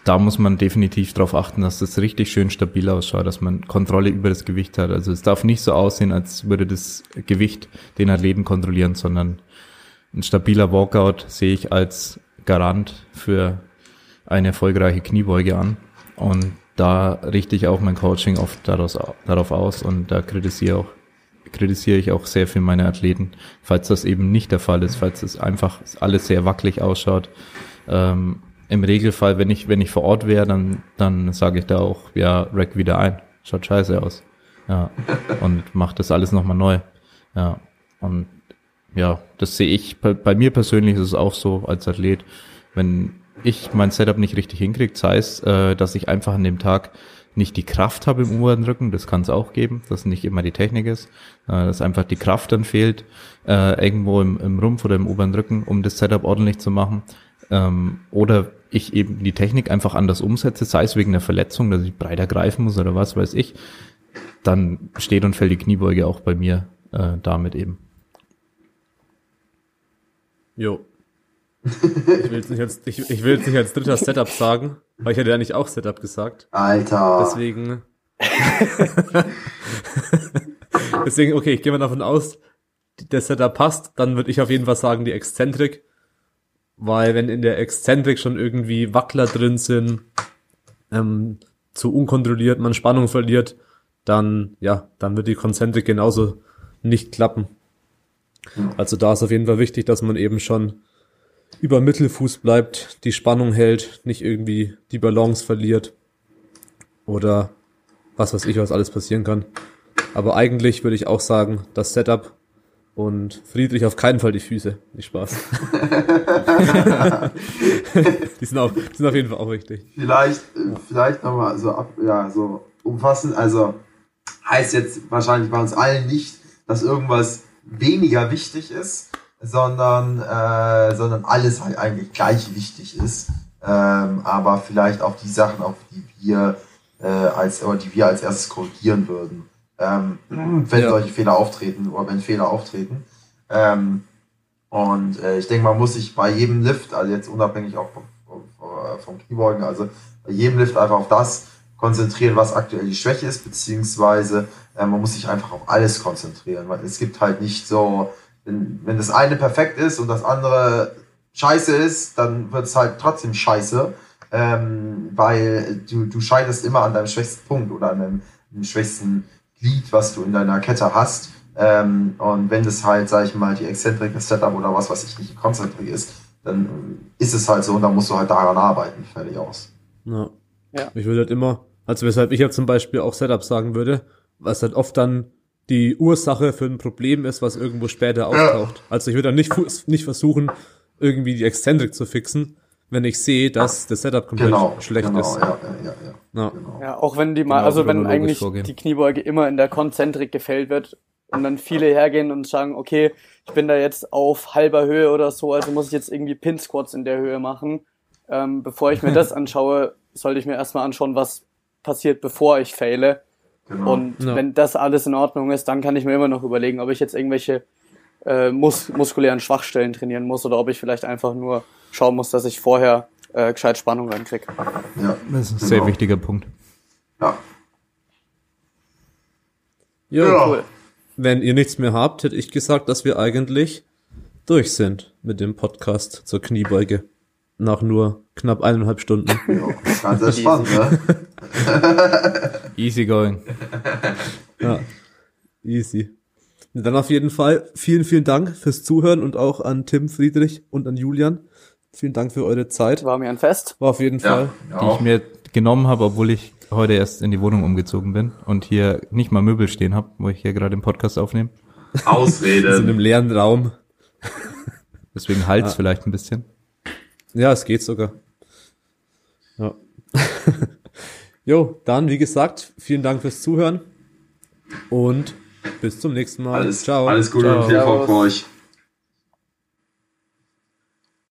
da muss man definitiv darauf achten, dass das richtig schön stabil ausschaut, dass man Kontrolle über das Gewicht hat. Also es darf nicht so aussehen, als würde das Gewicht den Athleten kontrollieren, sondern ein stabiler Walkout sehe ich als Garant für eine erfolgreiche Kniebeuge an. Und da richte ich auch mein Coaching oft daraus, darauf aus und da kritisiere auch kritisiere ich auch sehr für meine Athleten, falls das eben nicht der Fall ist, falls es einfach alles sehr wackelig ausschaut. Ähm, Im Regelfall, wenn ich, wenn ich vor Ort wäre, dann, dann sage ich da auch, ja, rack wieder ein. Schaut scheiße aus. Ja. Und mach das alles nochmal neu. Ja. Und ja, das sehe ich. Bei, bei mir persönlich ist es auch so als Athlet, wenn ich mein Setup nicht richtig hinkriege, sei es, äh, dass ich einfach an dem Tag nicht die Kraft habe im oberen Rücken, das kann es auch geben, dass nicht immer die Technik ist, äh, dass einfach die Kraft dann fehlt, äh, irgendwo im, im Rumpf oder im oberen Rücken, um das Setup ordentlich zu machen. Ähm, oder ich eben die Technik einfach anders umsetze, sei es wegen der Verletzung, dass ich breiter greifen muss oder was weiß ich, dann steht und fällt die Kniebeuge auch bei mir äh, damit eben.
Jo. Ich will jetzt nicht als, ich, ich will jetzt nicht als dritter Setup sagen, weil ich hätte ja nicht auch Setup gesagt.
Alter.
Deswegen. <laughs> Deswegen, okay, ich gehe mal davon aus, der Setup passt, dann würde ich auf jeden Fall sagen, die Exzentrik. Weil wenn in der Exzentrik schon irgendwie Wackler drin sind, ähm, zu unkontrolliert man Spannung verliert, dann, ja, dann wird die Konzentrik genauso nicht klappen. Also da ist auf jeden Fall wichtig, dass man eben schon über Mittelfuß bleibt, die Spannung hält, nicht irgendwie die Balance verliert oder was weiß ich, was alles passieren kann. Aber eigentlich würde ich auch sagen, das Setup und Friedrich auf keinen Fall die Füße. Nicht Spaß. <laughs> die, sind auch, die sind auf jeden Fall auch wichtig.
Vielleicht, äh, vielleicht nochmal so ab, ja, so umfassend, also heißt jetzt wahrscheinlich bei uns allen nicht, dass irgendwas weniger wichtig ist, sondern, äh, sondern alles halt eigentlich gleich wichtig ist. Ähm, aber vielleicht auch die Sachen, auf die wir äh, als, oder die wir als erstes korrigieren würden. Ähm, wenn
Ja.
solche Fehler auftreten oder wenn Fehler auftreten. Ähm, und äh, ich denke, man muss sich bei jedem Lift, also jetzt unabhängig auch vom, vom, vom Kniebeugen, also bei jedem Lift einfach auf das konzentrieren, was aktuell die Schwäche ist, beziehungsweise äh, man muss sich einfach auf alles konzentrieren, weil es gibt halt nicht so, wenn, wenn das eine perfekt ist und das andere scheiße ist, dann wird es halt trotzdem scheiße, ähm, weil du, du scheiterst immer an deinem schwächsten Punkt oder an deinem, dem schwächsten Glied, was du in deiner Kette hast. Ähm, und wenn das halt, sag ich mal, die Exzentrik, das Setup oder was weiß ich nicht, die Konzentrik ist, dann ist es halt so und dann musst du halt daran arbeiten. Fertig aus.
Ja.
Ja.
Ich würde halt immer, also weshalb ich ja zum Beispiel auch Setup sagen würde, was halt oft dann die Ursache für ein Problem ist, was irgendwo später auftaucht. Also ich würde dann nicht, nicht versuchen, irgendwie die Exzentrik zu fixen, wenn ich sehe, dass das Setup komplett
Genau,
schlecht
genau,
ist.
ja, ja, ja, ja.
Ja.
Genau.
Ja, auch wenn die mal,
Genau,
also wenn eigentlich
vorgehen.
die Kniebeuge immer in der Konzentrik gefällt wird und dann viele hergehen und sagen, okay, ich bin da jetzt auf halber Höhe oder so, also muss ich jetzt irgendwie Pin Squats in der Höhe machen. Ähm, bevor ich mir das <laughs> anschaue, sollte ich mir erstmal anschauen, was passiert, bevor ich faile.
Genau.
Und
Ja.
wenn das alles in Ordnung ist, dann kann ich mir immer noch überlegen, ob ich jetzt irgendwelche äh, mus muskulären Schwachstellen trainieren muss oder ob ich vielleicht einfach nur schauen muss, dass ich vorher äh, gescheit Spannung reinkriege.
ja,
Das ist ein
Genau.
sehr wichtiger Punkt.
ja.
Jo,
Ja.
Cool.
wenn ihr nichts mehr habt, hätte ich gesagt, dass wir eigentlich durch sind mit dem Podcast zur Kniebeuge. Nach nur knapp eineinhalb Stunden. <laughs>
Ja, ganz entspannt, ne? <laughs>
Easy going.
Ja, easy. Dann auf jeden Fall vielen, vielen Dank fürs Zuhören und auch an Tim Friedrich und an Julian. Vielen Dank für eure Zeit.
War mir ein Fest.
War auf jeden Fall.
Ja,
Die ich mir genommen habe, obwohl ich heute erst in die Wohnung umgezogen bin und hier nicht mal Möbel stehen habe, wo ich hier gerade den Podcast aufnehme. <laughs>
So in einem leeren Raum.
Deswegen halt's vielleicht ein bisschen.
Ja, es geht sogar. Ja. <laughs> jo, dann, wie gesagt, vielen Dank fürs Zuhören und bis zum nächsten Mal.
Alles,
Ciao.
alles Gute
Ciao.
und viel Erfolg für euch.